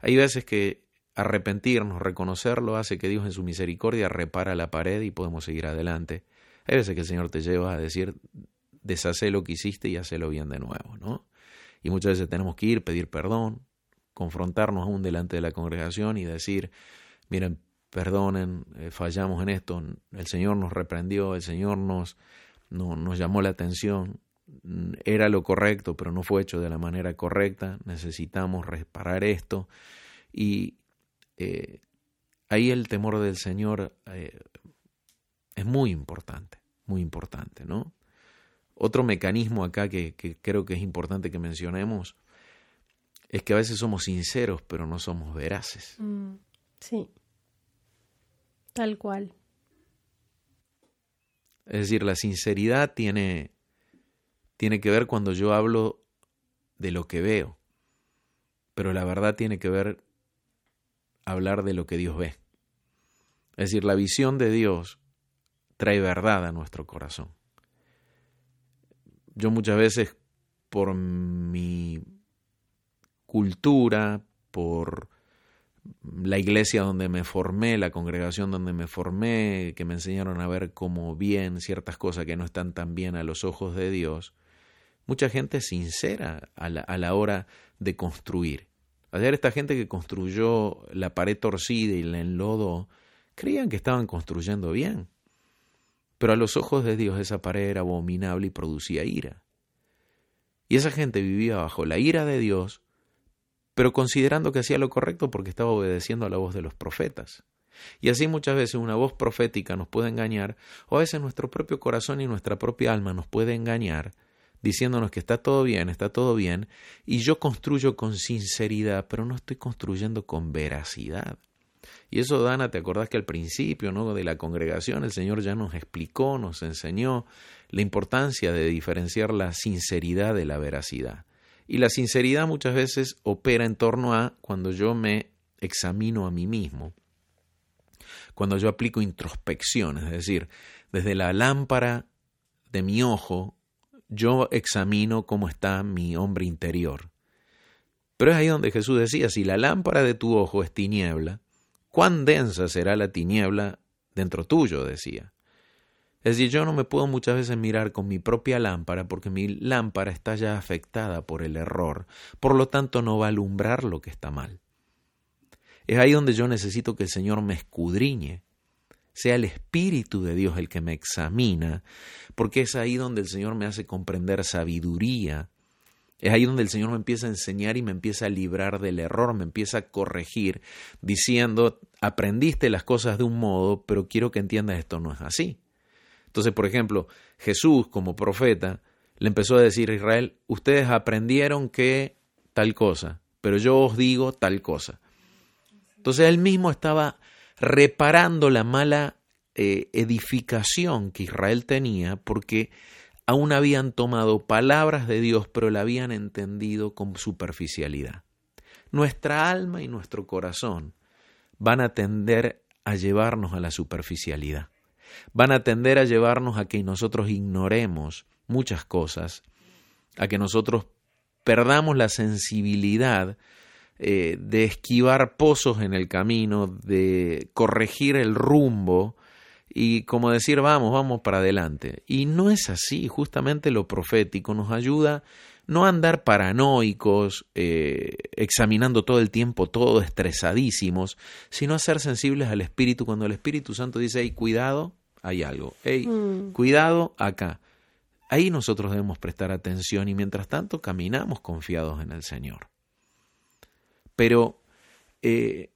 Hay veces que arrepentirnos, reconocerlo, hace que Dios en su misericordia repara la pared y podemos seguir adelante. Hay veces que el Señor te lleva a decir, deshace lo que hiciste y hacelo bien de nuevo, ¿no? Y muchas veces tenemos que ir, pedir perdón, confrontarnos aún delante de la congregación y decir, miren, perdonen, eh, fallamos en esto, el Señor nos reprendió, el Señor nos, no, nos llamó la atención, era lo correcto, pero no fue hecho de la manera correcta, necesitamos reparar esto. Y eh, ahí el temor del Señor eh, es muy importante, muy importante, ¿no? Otro mecanismo acá que, creo que es importante que mencionemos es que a veces somos sinceros, pero no somos veraces. Mm, sí, tal cual. Es decir, la sinceridad tiene, tiene que ver cuando yo hablo de lo que veo, pero la verdad tiene que ver hablar de lo que Dios ve. Es decir, la visión de Dios trae verdad a nuestro corazón. Yo muchas veces, por mi cultura, por la iglesia donde me formé, la congregación donde me formé, que me enseñaron a ver como bien ciertas cosas que no están tan bien a los ojos de Dios, mucha gente es sincera a la, a la hora de construir. Ayer esta gente que construyó la pared torcida y la enlodó, creían que estaban construyendo bien. Pero a los ojos de Dios esa pared era abominable y producía ira. Y esa gente vivía bajo la ira de Dios, pero considerando que hacía lo correcto porque estaba obedeciendo a la voz de los profetas. Y así muchas veces una voz profética nos puede engañar, o a veces nuestro propio corazón y nuestra propia alma nos puede engañar, diciéndonos que está todo bien, está todo bien, y yo construyo con sinceridad, pero no estoy construyendo con veracidad. Y eso, Dana, te acordás que al principio ¿no? de la congregación el Señor ya nos explicó, nos enseñó la importancia de diferenciar la sinceridad de la veracidad. Y la sinceridad muchas veces opera en torno a cuando yo me examino a mí mismo, cuando yo aplico introspección, es decir, desde la lámpara de mi ojo, yo examino cómo está mi hombre interior. Pero es ahí donde Jesús decía, si la lámpara de tu ojo es tiniebla, cuán densa será la tiniebla dentro tuyo, decía. Es decir, yo no me puedo muchas veces mirar con mi propia lámpara porque mi lámpara está ya afectada por el error, por lo tanto no va a alumbrar lo que está mal. Es ahí donde yo necesito que el Señor me escudriñe, sea el Espíritu de Dios el que me examina, porque es ahí donde el Señor me hace comprender sabiduría, es ahí donde el Señor me empieza a enseñar y me empieza a librar del error, me empieza a corregir, diciendo, aprendiste las cosas de un modo, pero quiero que entiendas esto no es así. Entonces, por ejemplo, Jesús como profeta le empezó a decir a Israel, ustedes aprendieron que tal cosa, pero yo os digo tal cosa. Entonces él mismo estaba reparando la mala eh, edificación que Israel tenía porque aún habían tomado palabras de Dios, pero la habían entendido con superficialidad. Nuestra alma y nuestro corazón van a tender a llevarnos a la superficialidad. Van a tender a llevarnos a que nosotros ignoremos muchas cosas, a que nosotros perdamos la sensibilidad eh, de esquivar pozos en el camino, de corregir el rumbo y como decir vamos, vamos para adelante. Y no es así, justamente lo profético nos ayuda no a andar paranoicos, eh, examinando todo el tiempo todo, estresadísimos, sino a ser sensibles al Espíritu cuando el Espíritu Santo dice, hey, cuidado, hay algo, hey, mm. cuidado acá. Ahí nosotros debemos prestar atención y mientras tanto caminamos confiados en el Señor. Pero eh,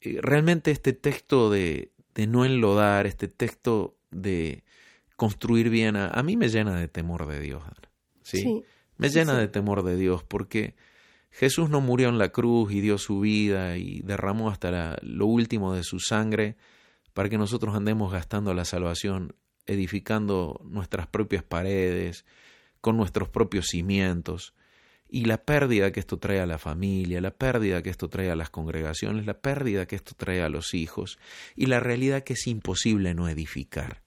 eh, realmente este texto de, de no enlodar, este texto de construir bien, a, mí me llena de temor de Dios. ¿sí? me llena de temor de Dios porque Jesús no murió en la cruz y dio su vida y derramó hasta lo último de su sangre para que nosotros andemos gastando la salvación, edificando nuestras propias paredes, con nuestros propios cimientos y la pérdida que esto trae a la familia, la pérdida que esto trae a las congregaciones, la pérdida que esto trae a los hijos y la realidad que es imposible no edificar.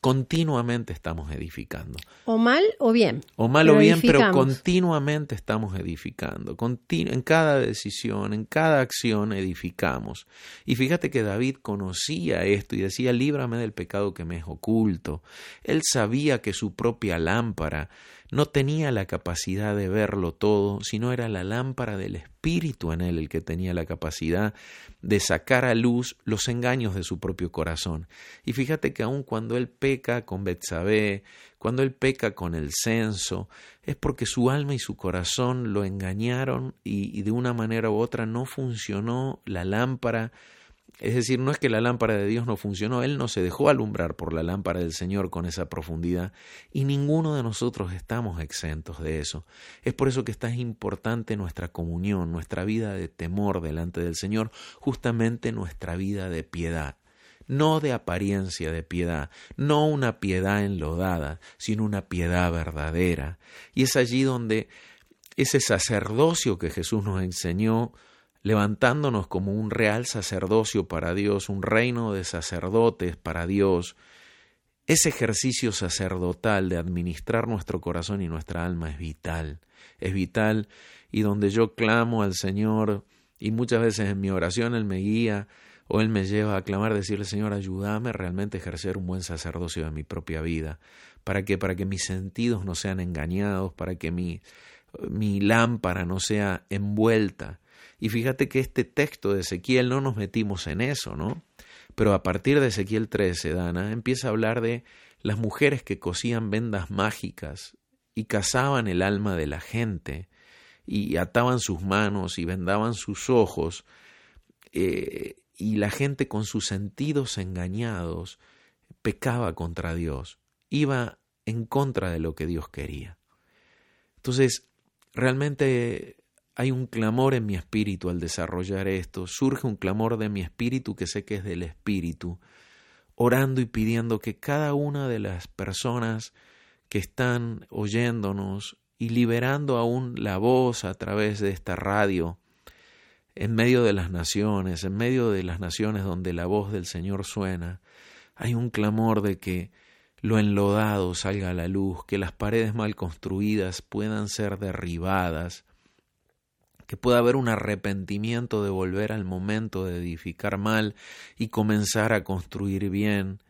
Continuamente estamos edificando. O mal o bien. O mal o bien, pero continuamente estamos edificando. en cada decisión, en cada acción edificamos. Y fíjate que David conocía esto y decía, líbrame del pecado que me es oculto. Él sabía que su propia lámpara no tenía la capacidad de verlo todo, sino era la lámpara del Espíritu en él el que tenía la capacidad de sacar a luz los engaños de su propio corazón. Y fíjate que aun cuando él peca con Betsabé, cuando él peca con el censo, es porque su alma y su corazón lo engañaron y, y de una manera u otra no funcionó la lámpara es decir, no es que la lámpara de Dios no funcionó, Él no se dejó alumbrar por la lámpara del Señor con esa profundidad y ninguno de nosotros estamos exentos de eso. Es por eso que está importante nuestra comunión, nuestra vida de temor delante del Señor, justamente nuestra vida de piedad. no de apariencia de piedad, no una piedad enlodada, sino una piedad verdadera. Y es allí donde ese sacerdocio que Jesús nos enseñó, levantándonos como un real sacerdocio para Dios, un reino de sacerdotes para Dios, ese ejercicio sacerdotal de administrar nuestro corazón y nuestra alma es vital, es vital y donde yo clamo al Señor y muchas veces en mi oración Él me guía o Él me lleva a clamar, decirle Señor, ayúdame realmente a ejercer un buen sacerdocio de mi propia vida, para que, para que mis sentidos no sean engañados, para que mi, mi lámpara no sea envuelta. Y fíjate que este texto de Ezequiel no nos metimos en eso, ¿no? Pero a partir de Ezequiel 13, Dana, empieza a hablar de las mujeres que cosían vendas mágicas y cazaban el alma de la gente y ataban sus manos y vendaban sus ojos eh, y la gente con sus sentidos engañados pecaba contra Dios, iba en contra de lo que Dios quería. Entonces, realmente hay un clamor en mi espíritu al desarrollar esto, surge un clamor de mi espíritu que sé que es del espíritu, orando y pidiendo que cada una de las personas que están oyéndonos y liberando aún la voz a través de esta radio, en medio de las naciones, en medio de las naciones donde la voz del Señor suena, hay un clamor de que lo enlodado salga a la luz, que las paredes mal construidas puedan ser derribadas, que pueda haber un arrepentimiento de volver al momento de edificar mal y comenzar a construir bien,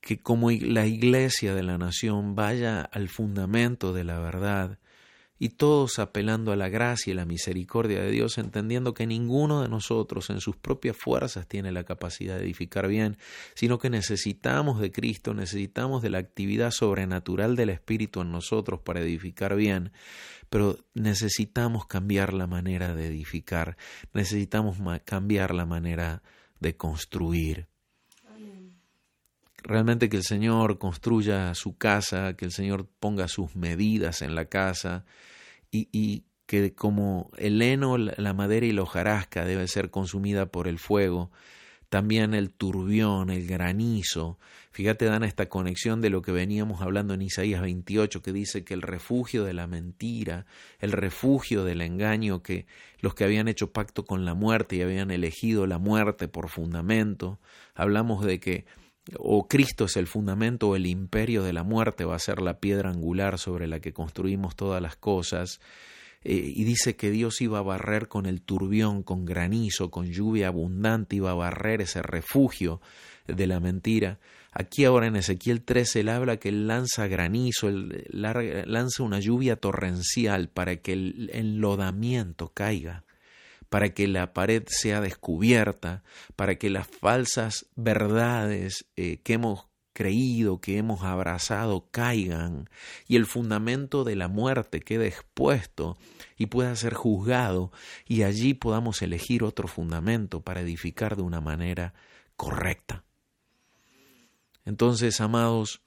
que como la iglesia de la nación vaya al fundamento de la verdad y todos apelando a la gracia y la misericordia de Dios, entendiendo que ninguno de nosotros en sus propias fuerzas tiene la capacidad de edificar bien, sino que necesitamos de Cristo, necesitamos de la actividad sobrenatural del Espíritu en nosotros para edificar bien, pero necesitamos cambiar la manera de edificar, necesitamos cambiar la manera de construir. Realmente que el Señor construya su casa, que el Señor ponga sus medidas en la casa y, y que como el heno, la madera y la hojarasca debe ser consumida por el fuego, también el turbión, el granizo. Fíjate, Dan, esta conexión de lo que veníamos hablando en Isaías 28, que dice que el refugio de la mentira, el refugio del engaño, que los que habían hecho pacto con la muerte y habían elegido la muerte por fundamento, hablamos de que o Cristo es el fundamento o el imperio de la muerte va a ser la piedra angular sobre la que construimos todas las cosas. Eh, y dice que Dios iba a barrer con el turbión, con granizo, con lluvia abundante, iba a barrer ese refugio de la mentira. Aquí ahora en Ezequiel 13 él habla que él lanza granizo, él lanza una lluvia torrencial para que el enlodamiento caiga para que la pared sea descubierta, para que las falsas verdades eh, que hemos creído, que hemos abrazado, caigan y el fundamento de la muerte quede expuesto y pueda ser juzgado y allí podamos elegir otro fundamento para edificar de una manera correcta. Entonces, amados,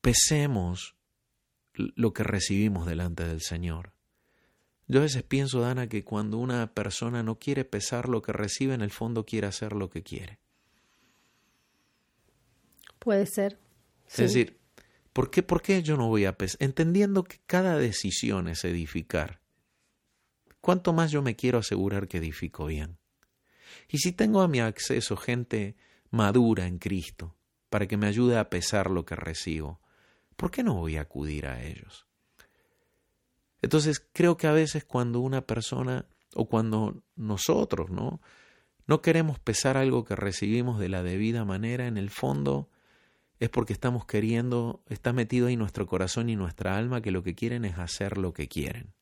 pesemos lo que recibimos delante del Señor. Yo a veces pienso, Dana, que cuando una persona no quiere pesar lo que recibe, en el fondo quiere hacer lo que quiere. Puede ser. Es decir, ¿por qué, ¿por qué yo no voy a pesar? Entendiendo que cada decisión es edificar. ¿Cuánto más yo me quiero asegurar que edifico bien? Y si tengo a mi acceso gente madura en Cristo para que me ayude a pesar lo que recibo, ¿por qué no voy a acudir a ellos? Entonces creo que a veces cuando una persona o cuando nosotros, ¿no? No queremos pesar algo que recibimos de la debida manera, en el fondo es porque estamos queriendo, está metido ahí nuestro corazón y nuestra alma que lo que quieren es hacer lo que quieren.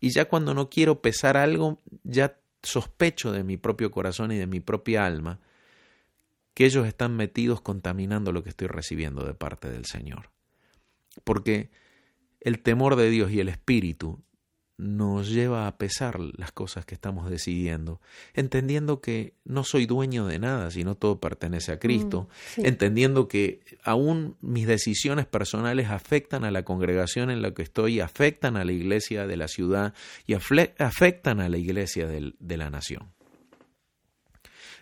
Y ya cuando no quiero pesar algo, ya sospecho de mi propio corazón y de mi propia alma que ellos están metidos contaminando lo que estoy recibiendo de parte del Señor. Porque el temor de Dios y el Espíritu nos lleva a pesar las cosas que estamos decidiendo, entendiendo que no soy dueño de nada, sino todo pertenece a Cristo, mm, entendiendo que aún mis decisiones personales afectan a la congregación en la que estoy, afectan a la iglesia de la ciudad y afectan a la iglesia de la nación.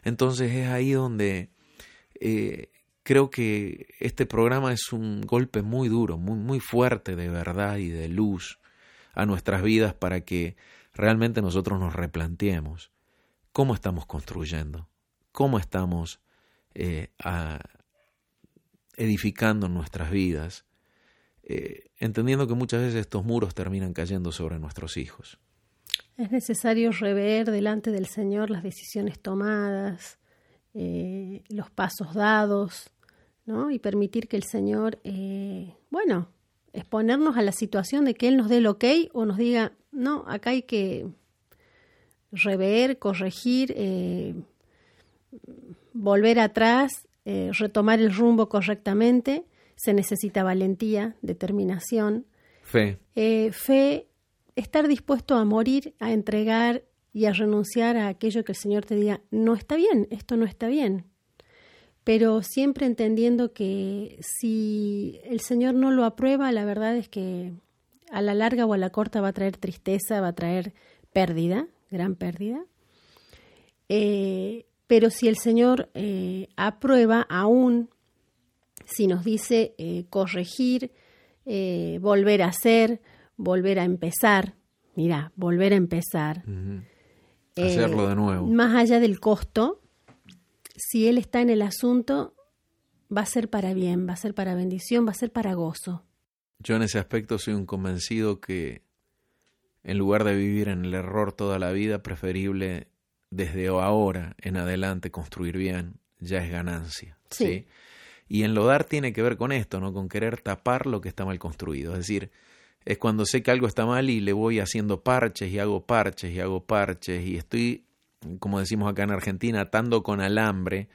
Entonces es ahí donde eh, creo que este programa es un golpe muy duro, muy, muy fuerte de verdad y de luz a nuestras vidas para que realmente nosotros nos replanteemos cómo estamos construyendo, cómo estamos eh, edificando nuestras vidas, eh, entendiendo que muchas veces estos muros terminan cayendo sobre nuestros hijos. Es necesario rever delante del Señor las decisiones tomadas, eh, los pasos dados, ¿no? Y permitir que el Señor, eh, bueno, exponernos a la situación de que Él nos dé el ok o nos diga, no, acá hay que rever, corregir, eh, volver atrás, retomar el rumbo correctamente. Se necesita valentía, determinación. Fe. fe estar dispuesto a morir, a entregar y a renunciar a aquello que el Señor te diga, no está bien, esto no está bien. Pero siempre entendiendo que si el Señor no lo aprueba, la verdad es que a la larga o a la corta va a traer tristeza, va a traer pérdida, gran pérdida. Eh, pero si el Señor eh, aprueba, aún si nos dice eh, corregir, volver a hacer, volver a empezar, mira, volver a empezar. Hacerlo de nuevo. Más allá del costo, si Él está en el asunto, va a ser para bien, va a ser para bendición, va a ser para gozo. Yo en ese aspecto soy un convencido que en lugar de vivir en el error toda la vida, preferible desde ahora en adelante construir bien, ya es ganancia. ¿sí? Y en lo dar tiene que ver con esto, ¿no? Con querer tapar lo que está mal construido. Es decir, es cuando sé que algo está mal y le voy haciendo parches y hago parches y hago parches y estoy, como decimos acá en Argentina, atando con alambre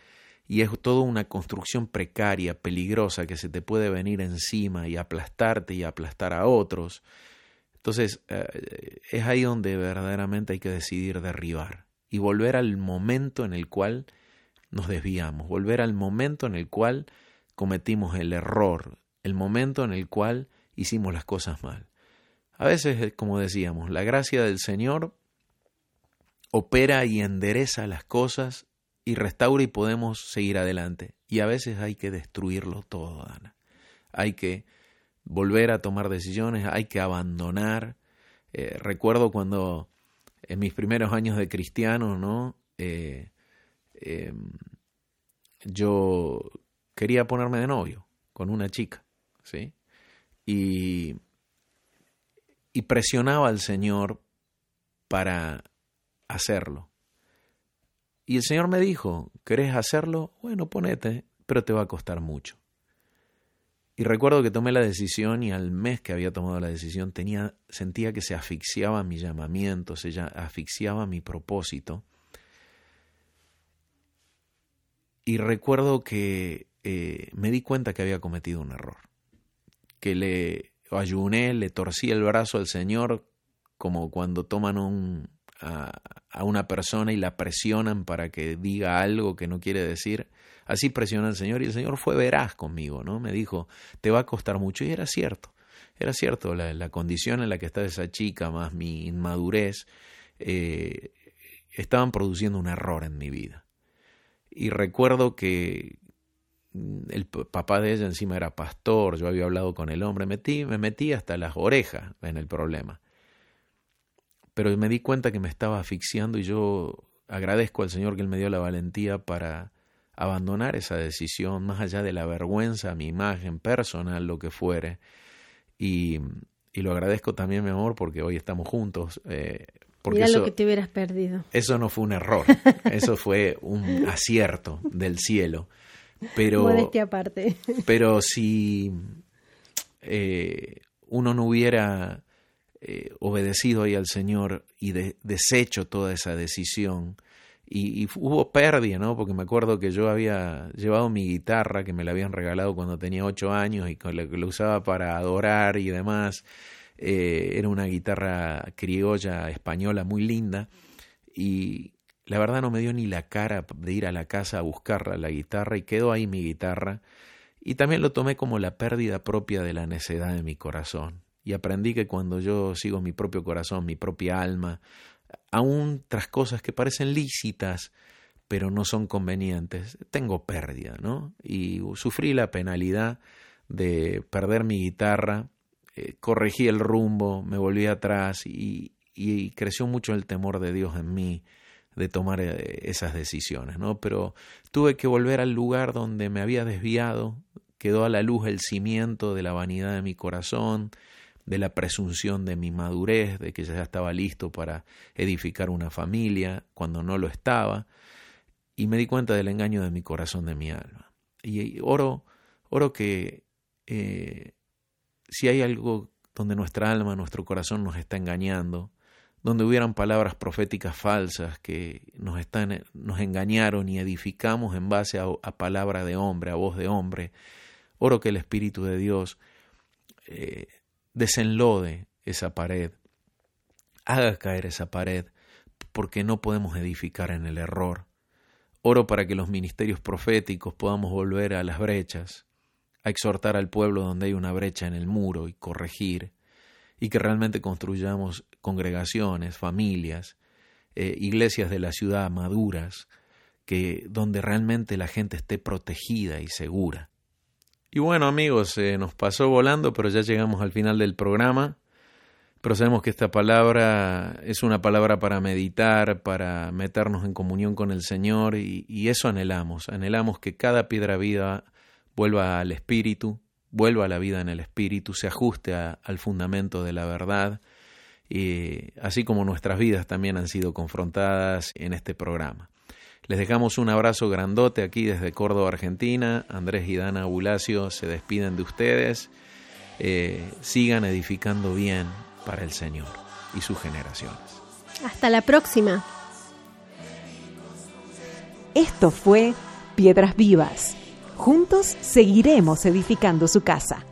y es toda una construcción precaria, peligrosa, que se te puede venir encima y aplastarte y aplastar a otros. Entonces, eh, es ahí donde verdaderamente hay que decidir derribar y volver al momento en el cual nos desviamos, volver al momento en el cual cometimos el error, el momento en el cual hicimos las cosas mal. A veces, como decíamos, la gracia del Señor opera y endereza las cosas y restaura y podemos seguir adelante. Y a veces hay que destruirlo todo, Ana. Hay que volver a tomar decisiones, hay que abandonar. Eh, recuerdo cuando en mis primeros años de cristiano, ¿no? Eh, em, yo quería ponerme de novio con una chica, ¿sí? y, y presionaba al Señor para hacerlo. Y el Señor me dijo, ¿querés hacerlo? Bueno, ponete, pero te va a costar mucho. Y recuerdo que tomé la decisión y al mes que había tomado la decisión tenía, sentía que se asfixiaba mi llamamiento, se asfixiaba mi propósito. Y recuerdo que eh, me di cuenta que había cometido un error que le ayuné, le torcí el brazo al Señor, como cuando toman un, a, una persona y la presionan para que diga algo que no quiere decir. Así presiona al Señor y el Señor fue veraz conmigo, ¿no? Me dijo, te va a costar mucho. Y era cierto, era cierto, la, la condición en la que está esa chica, más mi inmadurez, eh, estaban produciendo un error en mi vida. Y recuerdo que, el papá de ella encima era pastor, yo había hablado con el hombre, metí, me metí hasta las orejas en el problema. Pero me di cuenta que me estaba asfixiando y yo agradezco al Señor que Él me dio la valentía para abandonar esa decisión, más allá de la vergüenza, mi imagen personal, lo que fuere. Y, y lo agradezco también, mi amor, porque hoy estamos juntos. Eh, porque Mira lo que te hubieras perdido. Eso no fue un error, (laughs) eso fue un acierto del cielo. Pero, aparte. Pero si eh, uno no hubiera eh, obedecido ahí al Señor y deshecho toda esa decisión, y, hubo pérdida, ¿no? Porque me acuerdo que yo había llevado mi guitarra, que me la habían regalado cuando tenía ocho años y que la usaba para adorar y demás. Eh, era una guitarra criolla española muy linda. Y, la verdad no me dio ni la cara de ir a la casa a buscar la guitarra y quedó ahí mi guitarra. Y también lo tomé como la pérdida propia de la necedad de mi corazón. Y aprendí que cuando yo sigo mi propio corazón, mi propia alma, aún tras cosas que parecen lícitas, pero no son convenientes, tengo pérdida, ¿no? Y sufrí la penalidad de perder mi guitarra, eh, corregí el rumbo, me volví atrás y, y, creció mucho el temor de Dios en mí de tomar eh, esas decisiones, ¿no? Pero tuve que volver al lugar donde me había desviado, quedó a la luz el cimiento de la vanidad de mi corazón, de la presunción de mi madurez, de que ya estaba listo para edificar una familia cuando no lo estaba, y me di cuenta del engaño de mi corazón, de mi alma. Y oro, oro que eh, si hay algo donde nuestra alma, nuestro corazón nos está engañando, donde hubieran palabras proféticas falsas que nos, están, nos engañaron y edificamos en base a, palabra de hombre, a voz de hombre, oro que el Espíritu de Dios eh, desenlode esa pared, haga caer esa pared, porque no podemos edificar en el error. Oro para que los ministerios proféticos podamos volver a las brechas, a exhortar al pueblo donde hay una brecha en el muro y corregir, y que realmente construyamos congregaciones, familias, eh, iglesias de la ciudad maduras, que donde realmente la gente esté protegida y segura. Y bueno amigos, eh, nos pasó volando, pero ya llegamos al final del programa pero sabemos que esta palabra es una palabra para meditar, para meternos en comunión con el Señor y, eso anhelamos, anhelamos que cada piedra vida vuelva al Espíritu, vuelva a la vida en el Espíritu, se ajuste al fundamento de la verdad, y así como nuestras vidas también han sido confrontadas en este programa. Les dejamos un abrazo grandote aquí desde Córdoba, Argentina. Andrés y Dana Bulacio se despiden de ustedes. Eh, sigan edificando bien para el Señor y sus generaciones. Hasta la próxima. Esto fue Piedras Vivas. Juntos seguiremos edificando su casa.